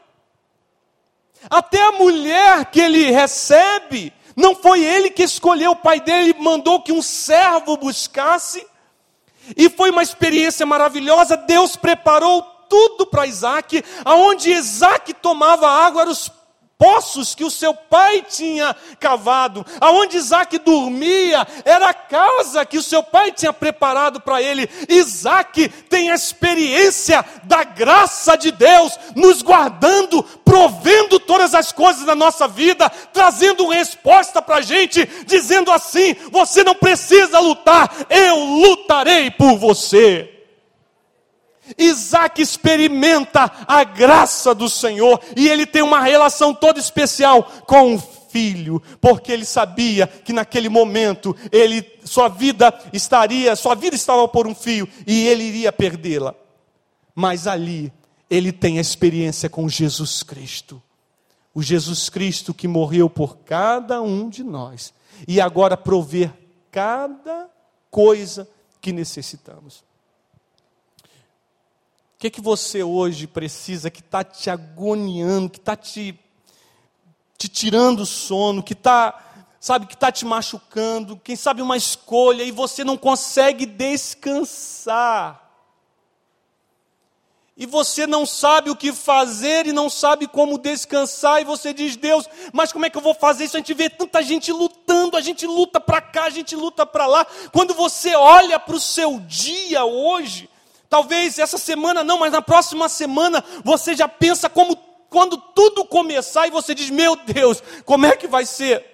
Até a mulher que ele recebe não foi ele que escolheu, o pai dele mandou que um servo buscasse. E foi uma experiência maravilhosa. Deus preparou tudo para Isaac. Aonde Isaac tomava água eram os poços que o seu pai tinha cavado, aonde Isaac dormia, era a casa que o seu pai tinha preparado para ele. Isaac tem a experiência da graça de Deus nos guardando, provendo todas as coisas da nossa vida, trazendo resposta para a gente, dizendo assim: você não precisa lutar, eu lutarei por você. Isaac experimenta a graça do Senhor e ele tem uma relação toda especial com o filho, porque ele sabia que naquele momento ele sua vida estaria, sua vida estava por um fio e ele iria perdê-la. Mas ali ele tem a experiência com Jesus Cristo. O Jesus Cristo que morreu por cada um de nós e agora prover cada coisa que necessitamos que, que você hoje precisa que está te agoniando, que está te, te tirando o sono, que está, sabe, que está te machucando, quem sabe uma escolha e você não consegue descansar. E você não sabe o que fazer e não sabe como descansar, e você diz, Deus, mas como é que eu vou fazer isso? A gente vê tanta gente lutando, a gente luta para cá, a gente luta para lá. Quando você olha para o seu dia hoje, Talvez essa semana não, mas na próxima semana você já pensa como quando tudo começar e você diz: Meu Deus, como é que vai ser?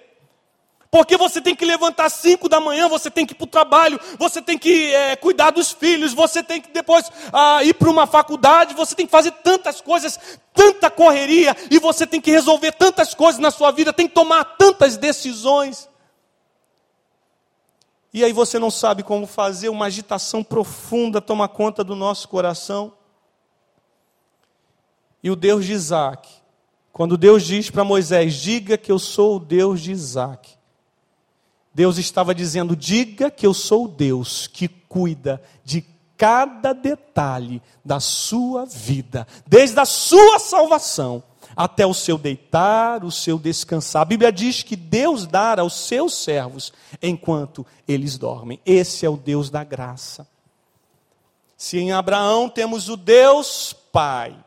Porque você tem que levantar às 5 da manhã, você tem que ir para o trabalho, você tem que é, cuidar dos filhos, você tem que depois ah, ir para uma faculdade, você tem que fazer tantas coisas, tanta correria, e você tem que resolver tantas coisas na sua vida, tem que tomar tantas decisões. E aí você não sabe como fazer, uma agitação profunda toma conta do nosso coração. E o Deus de Isaac, quando Deus diz para Moisés: Diga que eu sou o Deus de Isaac, Deus estava dizendo: Diga que eu sou o Deus que cuida de cada detalhe da sua vida, desde a sua salvação até o seu deitar, o seu descansar. A Bíblia diz que Deus dá aos seus servos enquanto eles dormem. Esse é o Deus da graça. Se em Abraão temos o Deus Pai,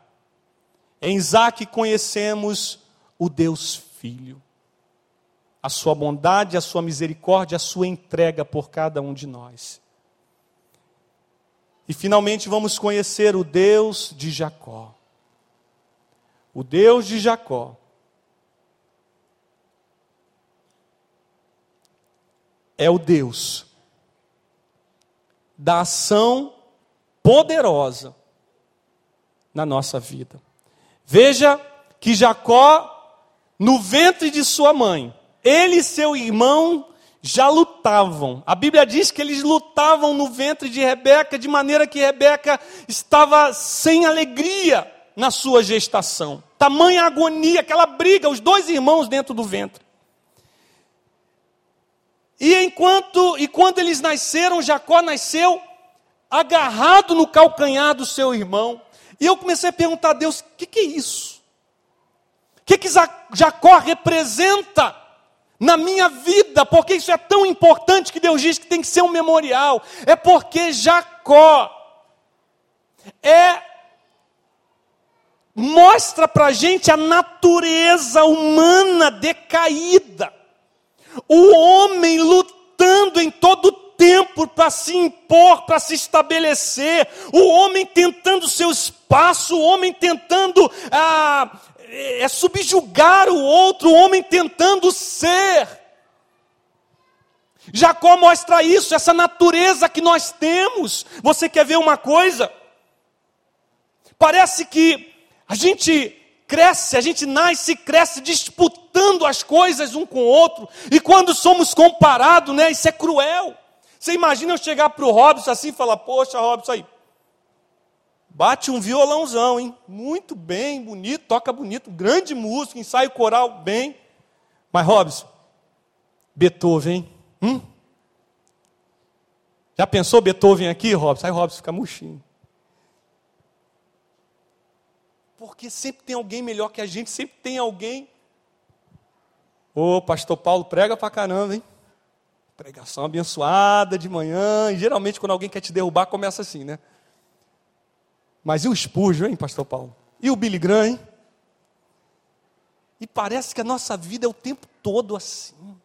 em Isaac conhecemos o Deus Filho. A sua bondade, a sua misericórdia, a sua entrega por cada um de nós. E finalmente vamos conhecer o Deus de Jacó o Deus de Jacó, é o Deus da ação poderosa na nossa vida. Veja que Jacó, no ventre de sua mãe, ele e seu irmão já lutavam. A Bíblia diz que eles lutavam no ventre de Rebeca, de maneira que Rebeca estava sem alegria na sua gestação. Tamanha agonia, aquela briga, os dois irmãos dentro do ventre. E enquanto e quando eles nasceram, Jacó nasceu agarrado no calcanhar do seu irmão. E eu comecei a perguntar a Deus: o que, que é isso? O que, que Jacó representa na minha vida, porque isso é tão importante que Deus diz que tem que ser um memorial, é porque Jacó é mostra para gente a natureza humana decaída, o homem lutando em todo tempo para se impor, para se estabelecer, o homem tentando seu espaço, o homem tentando ah, é, subjugar o outro, o homem tentando ser. Jacó mostra isso, essa natureza que nós temos. Você quer ver uma coisa? Parece que a gente cresce, a gente nasce e cresce disputando as coisas um com o outro, e quando somos comparados, né, isso é cruel. Você imagina eu chegar para o Robson assim e falar: Poxa, Robson, aí, Bate um violãozão, hein? Muito bem, bonito, toca bonito, grande músico, ensaio coral, bem. Mas, Robson, Beethoven, hein? Hum? Já pensou Beethoven aqui, Robson? Aí Robson fica murchinho. Porque sempre tem alguém melhor que a gente, sempre tem alguém. Ô, pastor Paulo prega pra caramba, hein? Pregação abençoada de manhã. E geralmente, quando alguém quer te derrubar, começa assim, né? Mas e o Spurgeon, hein, pastor Paulo? E o Billy Graham, hein? E parece que a nossa vida é o tempo todo assim.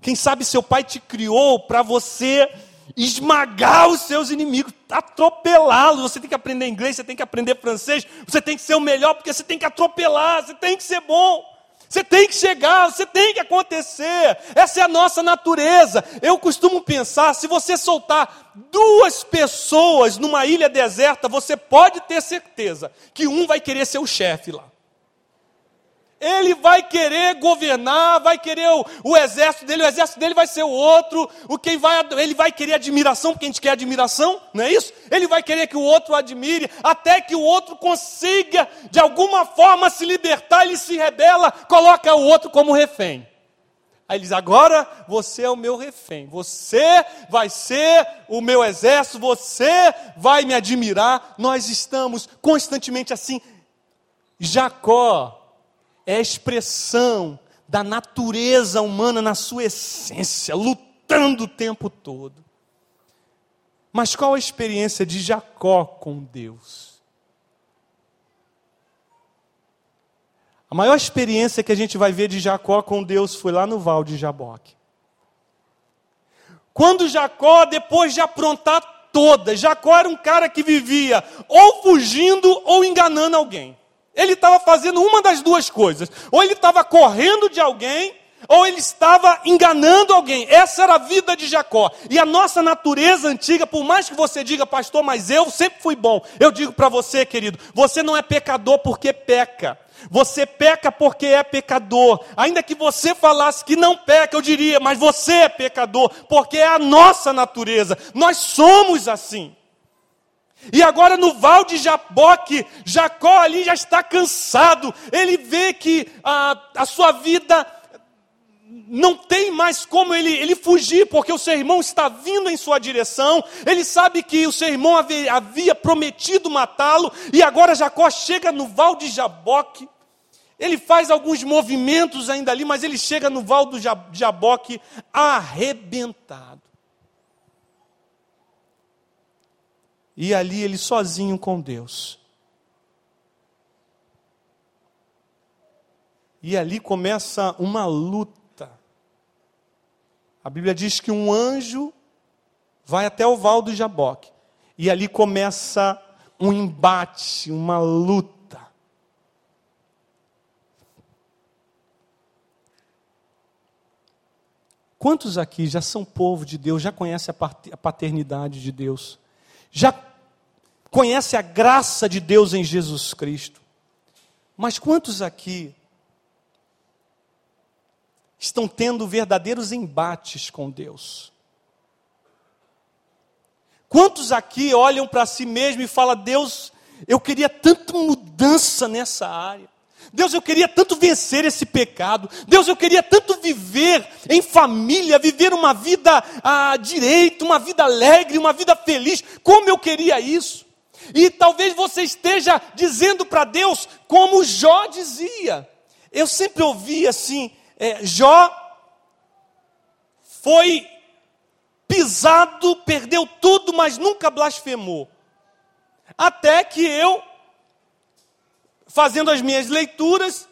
Quem sabe seu pai te criou para você esmagar os seus inimigos, atropelá-los. Você tem que aprender inglês, você tem que aprender francês, você tem que ser o melhor, porque você tem que atropelar, você tem que ser bom. Você tem que chegar, você tem que acontecer. Essa é a nossa natureza. Eu costumo pensar: se você soltar duas pessoas numa ilha deserta, você pode ter certeza que um vai querer ser o chefe lá. Ele vai querer governar, vai querer o, o, exército dele, o exército dele vai ser o outro, o quem vai, ele vai querer admiração, porque a gente quer admiração, não é isso? Ele vai querer que o outro admire, até que o outro consiga, de alguma forma, se libertar, ele se rebela, coloca o outro como refém. Aí ele diz: agora você é o meu refém, você vai ser o meu exército, você vai me admirar. Nós estamos constantemente assim. Jacó é a expressão da natureza humana na sua essência, lutando o tempo todo. Mas qual a experiência de Jacó com Deus? A maior experiência que a gente vai ver de Jacó com Deus foi lá no Val de Jaboque. Quando Jacó, depois de aprontar toda, Jacó era um cara que vivia ou fugindo ou enganando alguém. Ele estava fazendo uma das duas coisas. Ou ele estava correndo de alguém, ou ele estava enganando alguém. Essa era a vida de Jacó. E a nossa natureza antiga, por mais que você diga, pastor, mas eu sempre fui bom. Eu digo para você, querido, você não é pecador porque peca. Você peca porque é pecador. Ainda que você falasse que não peca, eu diria, mas você é pecador, porque é a nossa natureza. Nós somos assim. E agora no val de Jaboque, Jacó ali já está cansado. Ele vê que a, a sua vida não tem mais como ele, ele fugir, porque o seu irmão está vindo em sua direção. Ele sabe que o seu irmão havia, havia prometido matá-lo. E agora Jacó chega no val de Jaboque. Ele faz alguns movimentos ainda ali, mas ele chega no val do Jaboque arrebentado. E ali ele sozinho com Deus. E ali começa uma luta. A Bíblia diz que um anjo vai até o val do Jaboque. E ali começa um embate, uma luta. Quantos aqui já são povo de Deus, já conhecem a paternidade de Deus? Já conhece a graça de Deus em Jesus Cristo. Mas quantos aqui estão tendo verdadeiros embates com Deus? Quantos aqui olham para si mesmo e falam: Deus, eu queria tanta mudança nessa área. Deus, eu queria tanto vencer esse pecado. Deus, eu queria tanto viver em família, viver uma vida ah, direita, uma vida alegre, uma vida feliz. Como eu queria isso. E talvez você esteja dizendo para Deus, como Jó dizia. Eu sempre ouvi assim, é, Jó foi pisado, perdeu tudo, mas nunca blasfemou. Até que eu, fazendo as minhas leituras,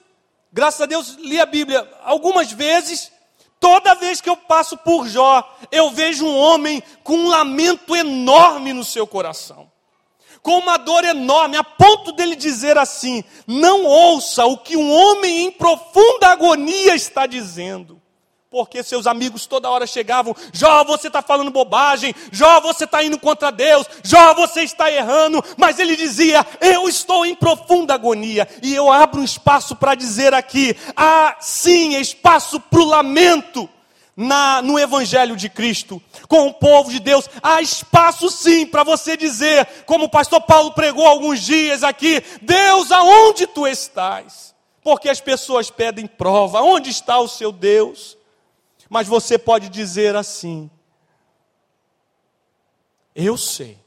graças a Deus li a Bíblia algumas vezes, toda vez que eu passo por Jó, eu vejo um homem com um lamento enorme no seu coração. Com uma dor enorme, a ponto dele dizer assim: Não ouça o que um homem em profunda agonia está dizendo. Porque seus amigos toda hora chegavam: Jó, você está falando bobagem, Jó, você está indo contra Deus, Jó, você está errando. Mas ele dizia: Eu estou em profunda agonia. E eu abro um espaço para dizer aqui: há sim espaço para o lamento na, no Evangelho de Cristo, com o povo de Deus. Há espaço sim para você dizer, como o pastor Paulo pregou alguns dias aqui: Deus, aonde tu estás? Porque as pessoas pedem prova: onde está o seu Deus? Mas você pode dizer assim: Eu sei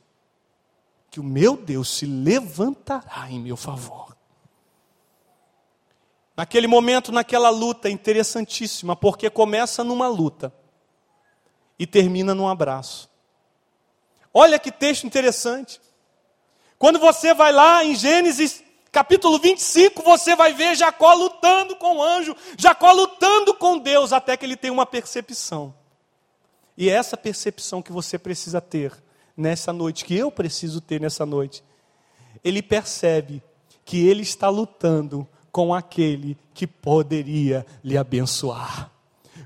que o meu Deus se levantará em meu favor. Naquele momento, naquela luta interessantíssima, porque começa numa luta e termina num abraço. Olha que texto interessante. Quando você vai lá em Gênesis capítulo 25, você vai ver Jacó lutando com o anjo, Jacó lutando com Deus, até que ele tem uma percepção. E é essa percepção que você precisa ter nessa noite, que eu preciso ter nessa noite. Ele percebe que ele está lutando com aquele que poderia lhe abençoar.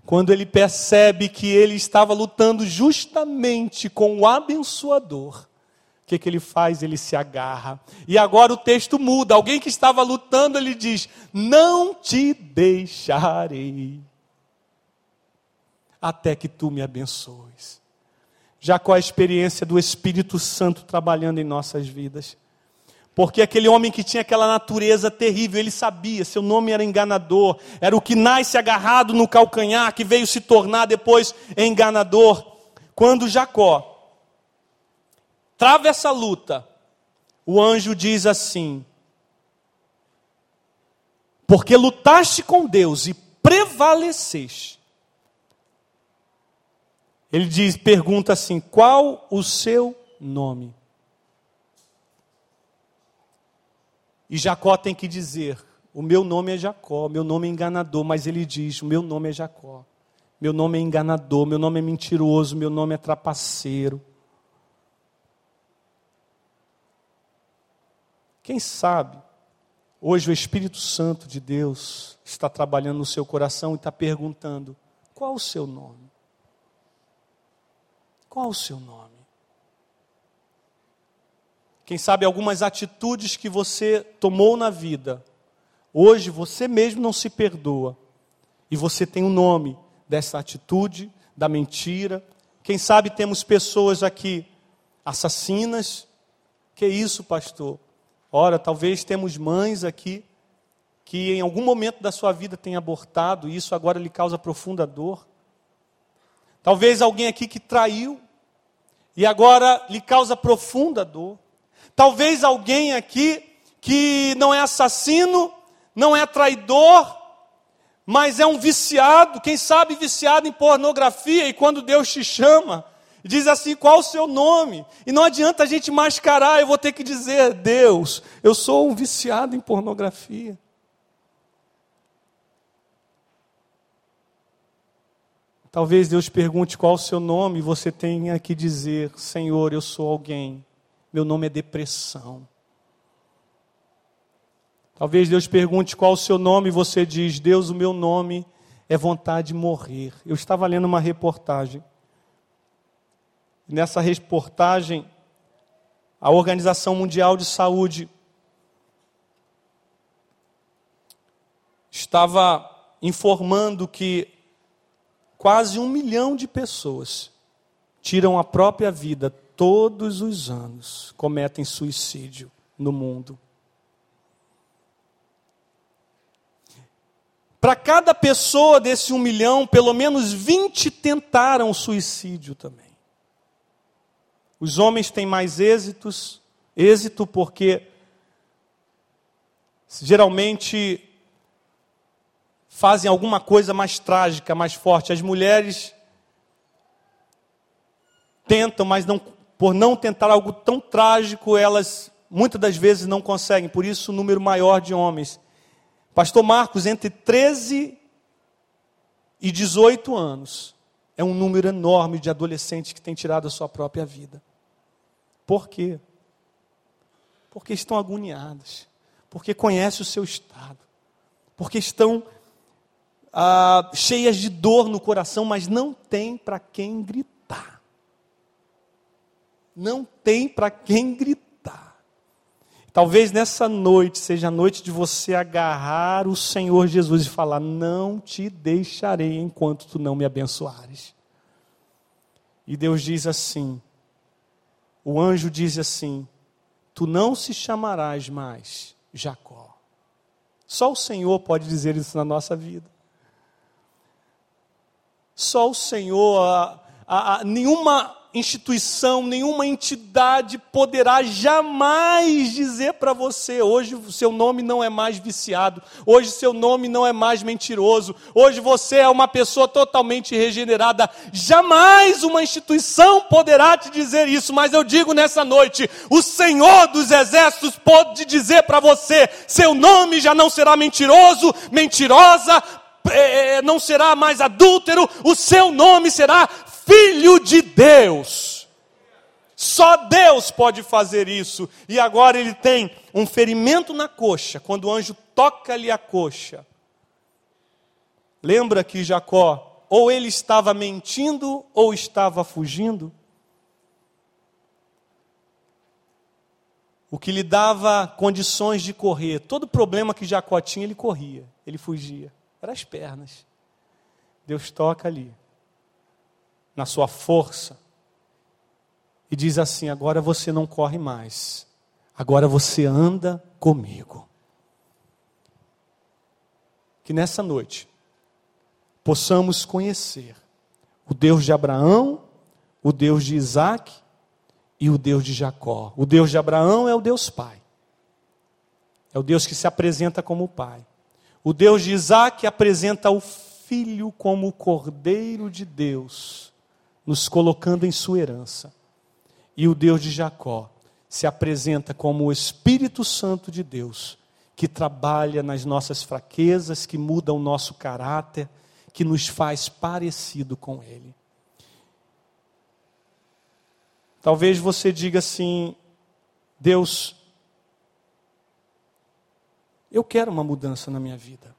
Quando ele percebe que ele estava lutando justamente com o abençoador, que, que ele faz? Ele se agarra. E agora o texto muda. Alguém que estava lutando, ele diz: Não te deixarei até que tu me abençoes. Já com a experiência do Espírito Santo trabalhando em nossas vidas. Porque aquele homem que tinha aquela natureza terrível, ele sabia, seu nome era enganador, era o que nasce agarrado no calcanhar, que veio se tornar depois enganador. Quando Jacó trava essa luta, o anjo diz assim: Porque lutaste com Deus e prevaleceste. Ele diz, pergunta assim: qual o seu nome? E Jacó tem que dizer: O meu nome é Jacó, meu nome é enganador, mas ele diz: O meu nome é Jacó. Meu nome é enganador, meu nome é mentiroso, meu nome é trapaceiro. Quem sabe, hoje o Espírito Santo de Deus está trabalhando no seu coração e está perguntando: qual o seu nome? Qual o seu nome? Quem sabe algumas atitudes que você tomou na vida, hoje você mesmo não se perdoa. E você tem o um nome dessa atitude, da mentira. Quem sabe temos pessoas aqui assassinas. Que isso, pastor? Ora, talvez temos mães aqui que em algum momento da sua vida tem abortado e isso agora lhe causa profunda dor. Talvez alguém aqui que traiu e agora lhe causa profunda dor. Talvez alguém aqui que não é assassino, não é traidor, mas é um viciado, quem sabe viciado em pornografia, e quando Deus te chama, diz assim: qual o seu nome? E não adianta a gente mascarar, eu vou ter que dizer: Deus, eu sou um viciado em pornografia. Talvez Deus pergunte qual o seu nome e você tenha que dizer: Senhor, eu sou alguém meu nome é depressão. Talvez Deus pergunte qual o seu nome e você diz: Deus, o meu nome é vontade de morrer. Eu estava lendo uma reportagem. Nessa reportagem, a Organização Mundial de Saúde estava informando que quase um milhão de pessoas tiram a própria vida todos os anos cometem suicídio no mundo. Para cada pessoa desse um milhão, pelo menos 20 tentaram suicídio também. Os homens têm mais êxitos, êxito porque geralmente fazem alguma coisa mais trágica, mais forte. As mulheres tentam, mas não, por não tentar algo tão trágico, elas muitas das vezes não conseguem. Por isso, o número maior de homens. Pastor Marcos, entre 13 e 18 anos, é um número enorme de adolescentes que têm tirado a sua própria vida. Por quê? Porque estão agoniadas, porque conhecem o seu estado, porque estão ah, cheias de dor no coração, mas não tem para quem gritar. Não tem para quem gritar. Talvez nessa noite seja a noite de você agarrar o Senhor Jesus e falar: Não te deixarei enquanto tu não me abençoares. E Deus diz assim: o anjo diz assim: Tu não se chamarás mais Jacó. Só o Senhor pode dizer isso na nossa vida. Só o Senhor, a, a, a, nenhuma instituição, nenhuma entidade poderá jamais dizer para você: hoje o seu nome não é mais viciado, hoje seu nome não é mais mentiroso, hoje você é uma pessoa totalmente regenerada. Jamais uma instituição poderá te dizer isso, mas eu digo nessa noite: o Senhor dos Exércitos pode dizer para você: seu nome já não será mentiroso, mentirosa, é, é, não será mais adúltero, o seu nome será filho de Deus. Só Deus pode fazer isso. E agora ele tem um ferimento na coxa, quando o anjo toca-lhe a coxa. Lembra que Jacó, ou ele estava mentindo, ou estava fugindo? O que lhe dava condições de correr. Todo problema que Jacó tinha, ele corria, ele fugia. Era as pernas. Deus toca ali na sua força, e diz assim: agora você não corre mais, agora você anda comigo. Que nessa noite possamos conhecer o Deus de Abraão, o Deus de Isaac e o Deus de Jacó. O Deus de Abraão é o Deus Pai, é o Deus que se apresenta como Pai. O Deus de Isaac apresenta o Filho como o Cordeiro de Deus nos colocando em sua herança. E o Deus de Jacó se apresenta como o Espírito Santo de Deus, que trabalha nas nossas fraquezas, que muda o nosso caráter, que nos faz parecido com Ele. Talvez você diga assim: Deus, eu quero uma mudança na minha vida.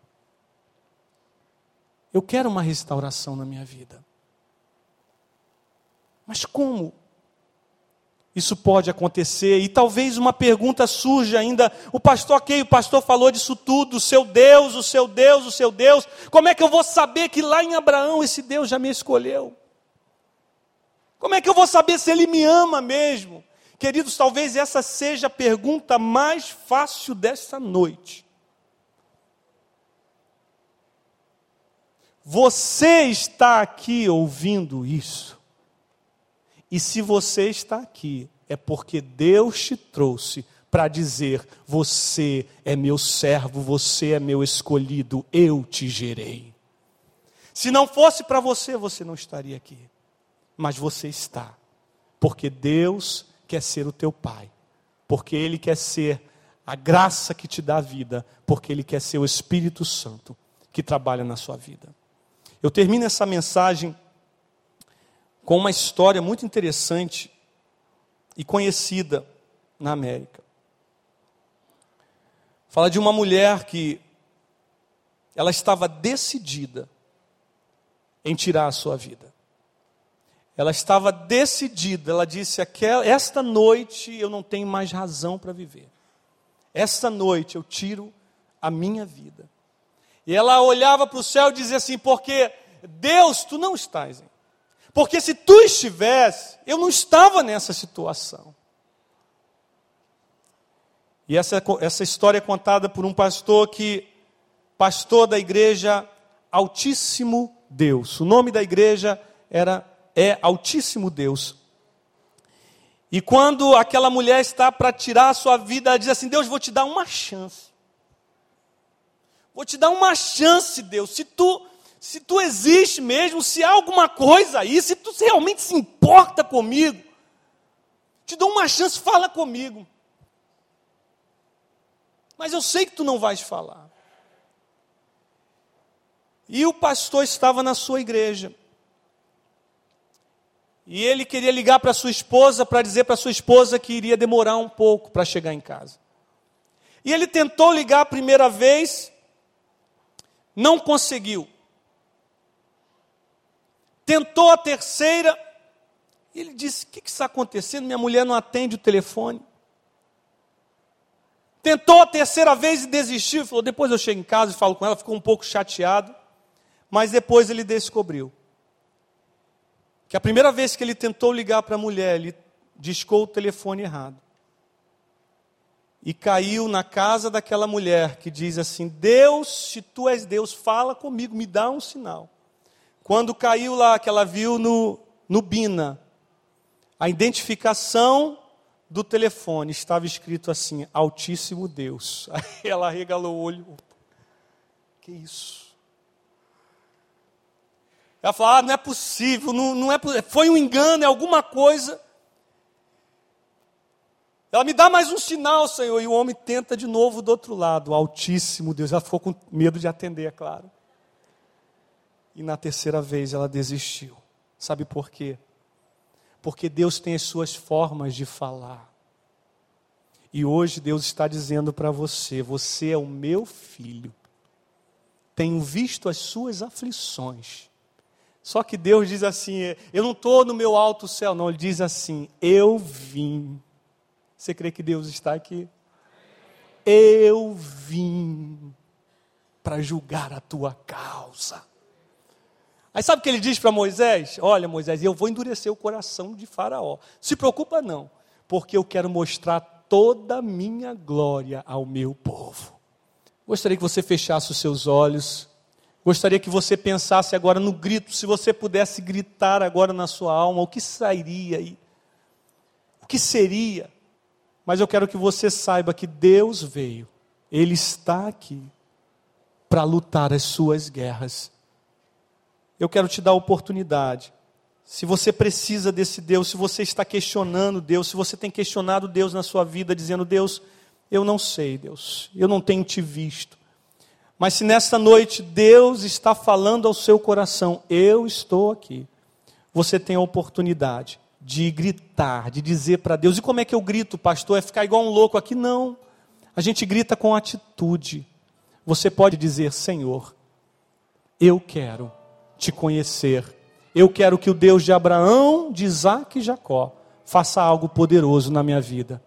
Eu quero uma restauração na minha vida. Mas como isso pode acontecer? E talvez uma pergunta surja ainda: o pastor, ok, o pastor falou disso tudo, o seu Deus, o seu Deus, o seu Deus. Como é que eu vou saber que lá em Abraão esse Deus já me escolheu? Como é que eu vou saber se ele me ama mesmo? Queridos, talvez essa seja a pergunta mais fácil desta noite. Você está aqui ouvindo isso? E se você está aqui, é porque Deus te trouxe para dizer: Você é meu servo, você é meu escolhido, eu te gerei. Se não fosse para você, você não estaria aqui. Mas você está, porque Deus quer ser o teu Pai, porque Ele quer ser a graça que te dá vida, porque Ele quer ser o Espírito Santo que trabalha na sua vida. Eu termino essa mensagem com uma história muito interessante e conhecida na América. Fala de uma mulher que ela estava decidida em tirar a sua vida. Ela estava decidida, ela disse: Esta noite eu não tenho mais razão para viver. Esta noite eu tiro a minha vida. E ela olhava para o céu e dizia assim: Porque Deus, tu não estás em porque se tu estivesse, eu não estava nessa situação. E essa, essa história é contada por um pastor que, pastor da igreja Altíssimo Deus. O nome da igreja era é Altíssimo Deus. E quando aquela mulher está para tirar a sua vida, ela diz assim: Deus, vou te dar uma chance. Vou te dar uma chance, Deus. Se tu, se tu existe mesmo, se há alguma coisa aí, se tu realmente se importa comigo, te dou uma chance, fala comigo. Mas eu sei que tu não vais falar. E o pastor estava na sua igreja. E ele queria ligar para sua esposa para dizer para sua esposa que iria demorar um pouco para chegar em casa. E ele tentou ligar a primeira vez, não conseguiu. Tentou a terceira, e ele disse: O que, que está acontecendo? Minha mulher não atende o telefone. Tentou a terceira vez e desistiu. Falou: Depois eu chego em casa e falo com ela. Ficou um pouco chateado. Mas depois ele descobriu que a primeira vez que ele tentou ligar para a mulher, ele discou o telefone errado. E caiu na casa daquela mulher que diz assim: Deus, se tu és Deus, fala comigo, me dá um sinal. Quando caiu lá, que ela viu no, no Bina, a identificação do telefone estava escrito assim: Altíssimo Deus. Aí ela regalou o olho. Que isso? Ela falou: ah, não é possível, não, não é foi um engano, é alguma coisa. Ela me dá mais um sinal, Senhor. E o homem tenta de novo do outro lado, Altíssimo Deus. Ela ficou com medo de atender, é claro. E na terceira vez ela desistiu. Sabe por quê? Porque Deus tem as suas formas de falar. E hoje Deus está dizendo para você: você é o meu filho. Tenho visto as suas aflições só que Deus diz assim: eu não estou no meu alto céu, não. Ele diz assim: eu vim. Você crê que Deus está aqui? Eu vim para julgar a tua causa. Aí sabe o que ele diz para Moisés? Olha, Moisés, eu vou endurecer o coração de Faraó. Se preocupa não, porque eu quero mostrar toda a minha glória ao meu povo. Gostaria que você fechasse os seus olhos. Gostaria que você pensasse agora no grito, se você pudesse gritar agora na sua alma, o que sairia aí? O que seria? Mas eu quero que você saiba que Deus veio, Ele está aqui para lutar as suas guerras. Eu quero te dar a oportunidade. Se você precisa desse Deus, se você está questionando Deus, se você tem questionado Deus na sua vida, dizendo: Deus, eu não sei, Deus, eu não tenho te visto. Mas se nesta noite Deus está falando ao seu coração, eu estou aqui, você tem a oportunidade de gritar, de dizer para Deus. E como é que eu grito, pastor? É ficar igual um louco aqui? Não. A gente grita com atitude. Você pode dizer: Senhor, eu quero te conhecer. Eu quero que o Deus de Abraão, de Isaac e Jacó faça algo poderoso na minha vida.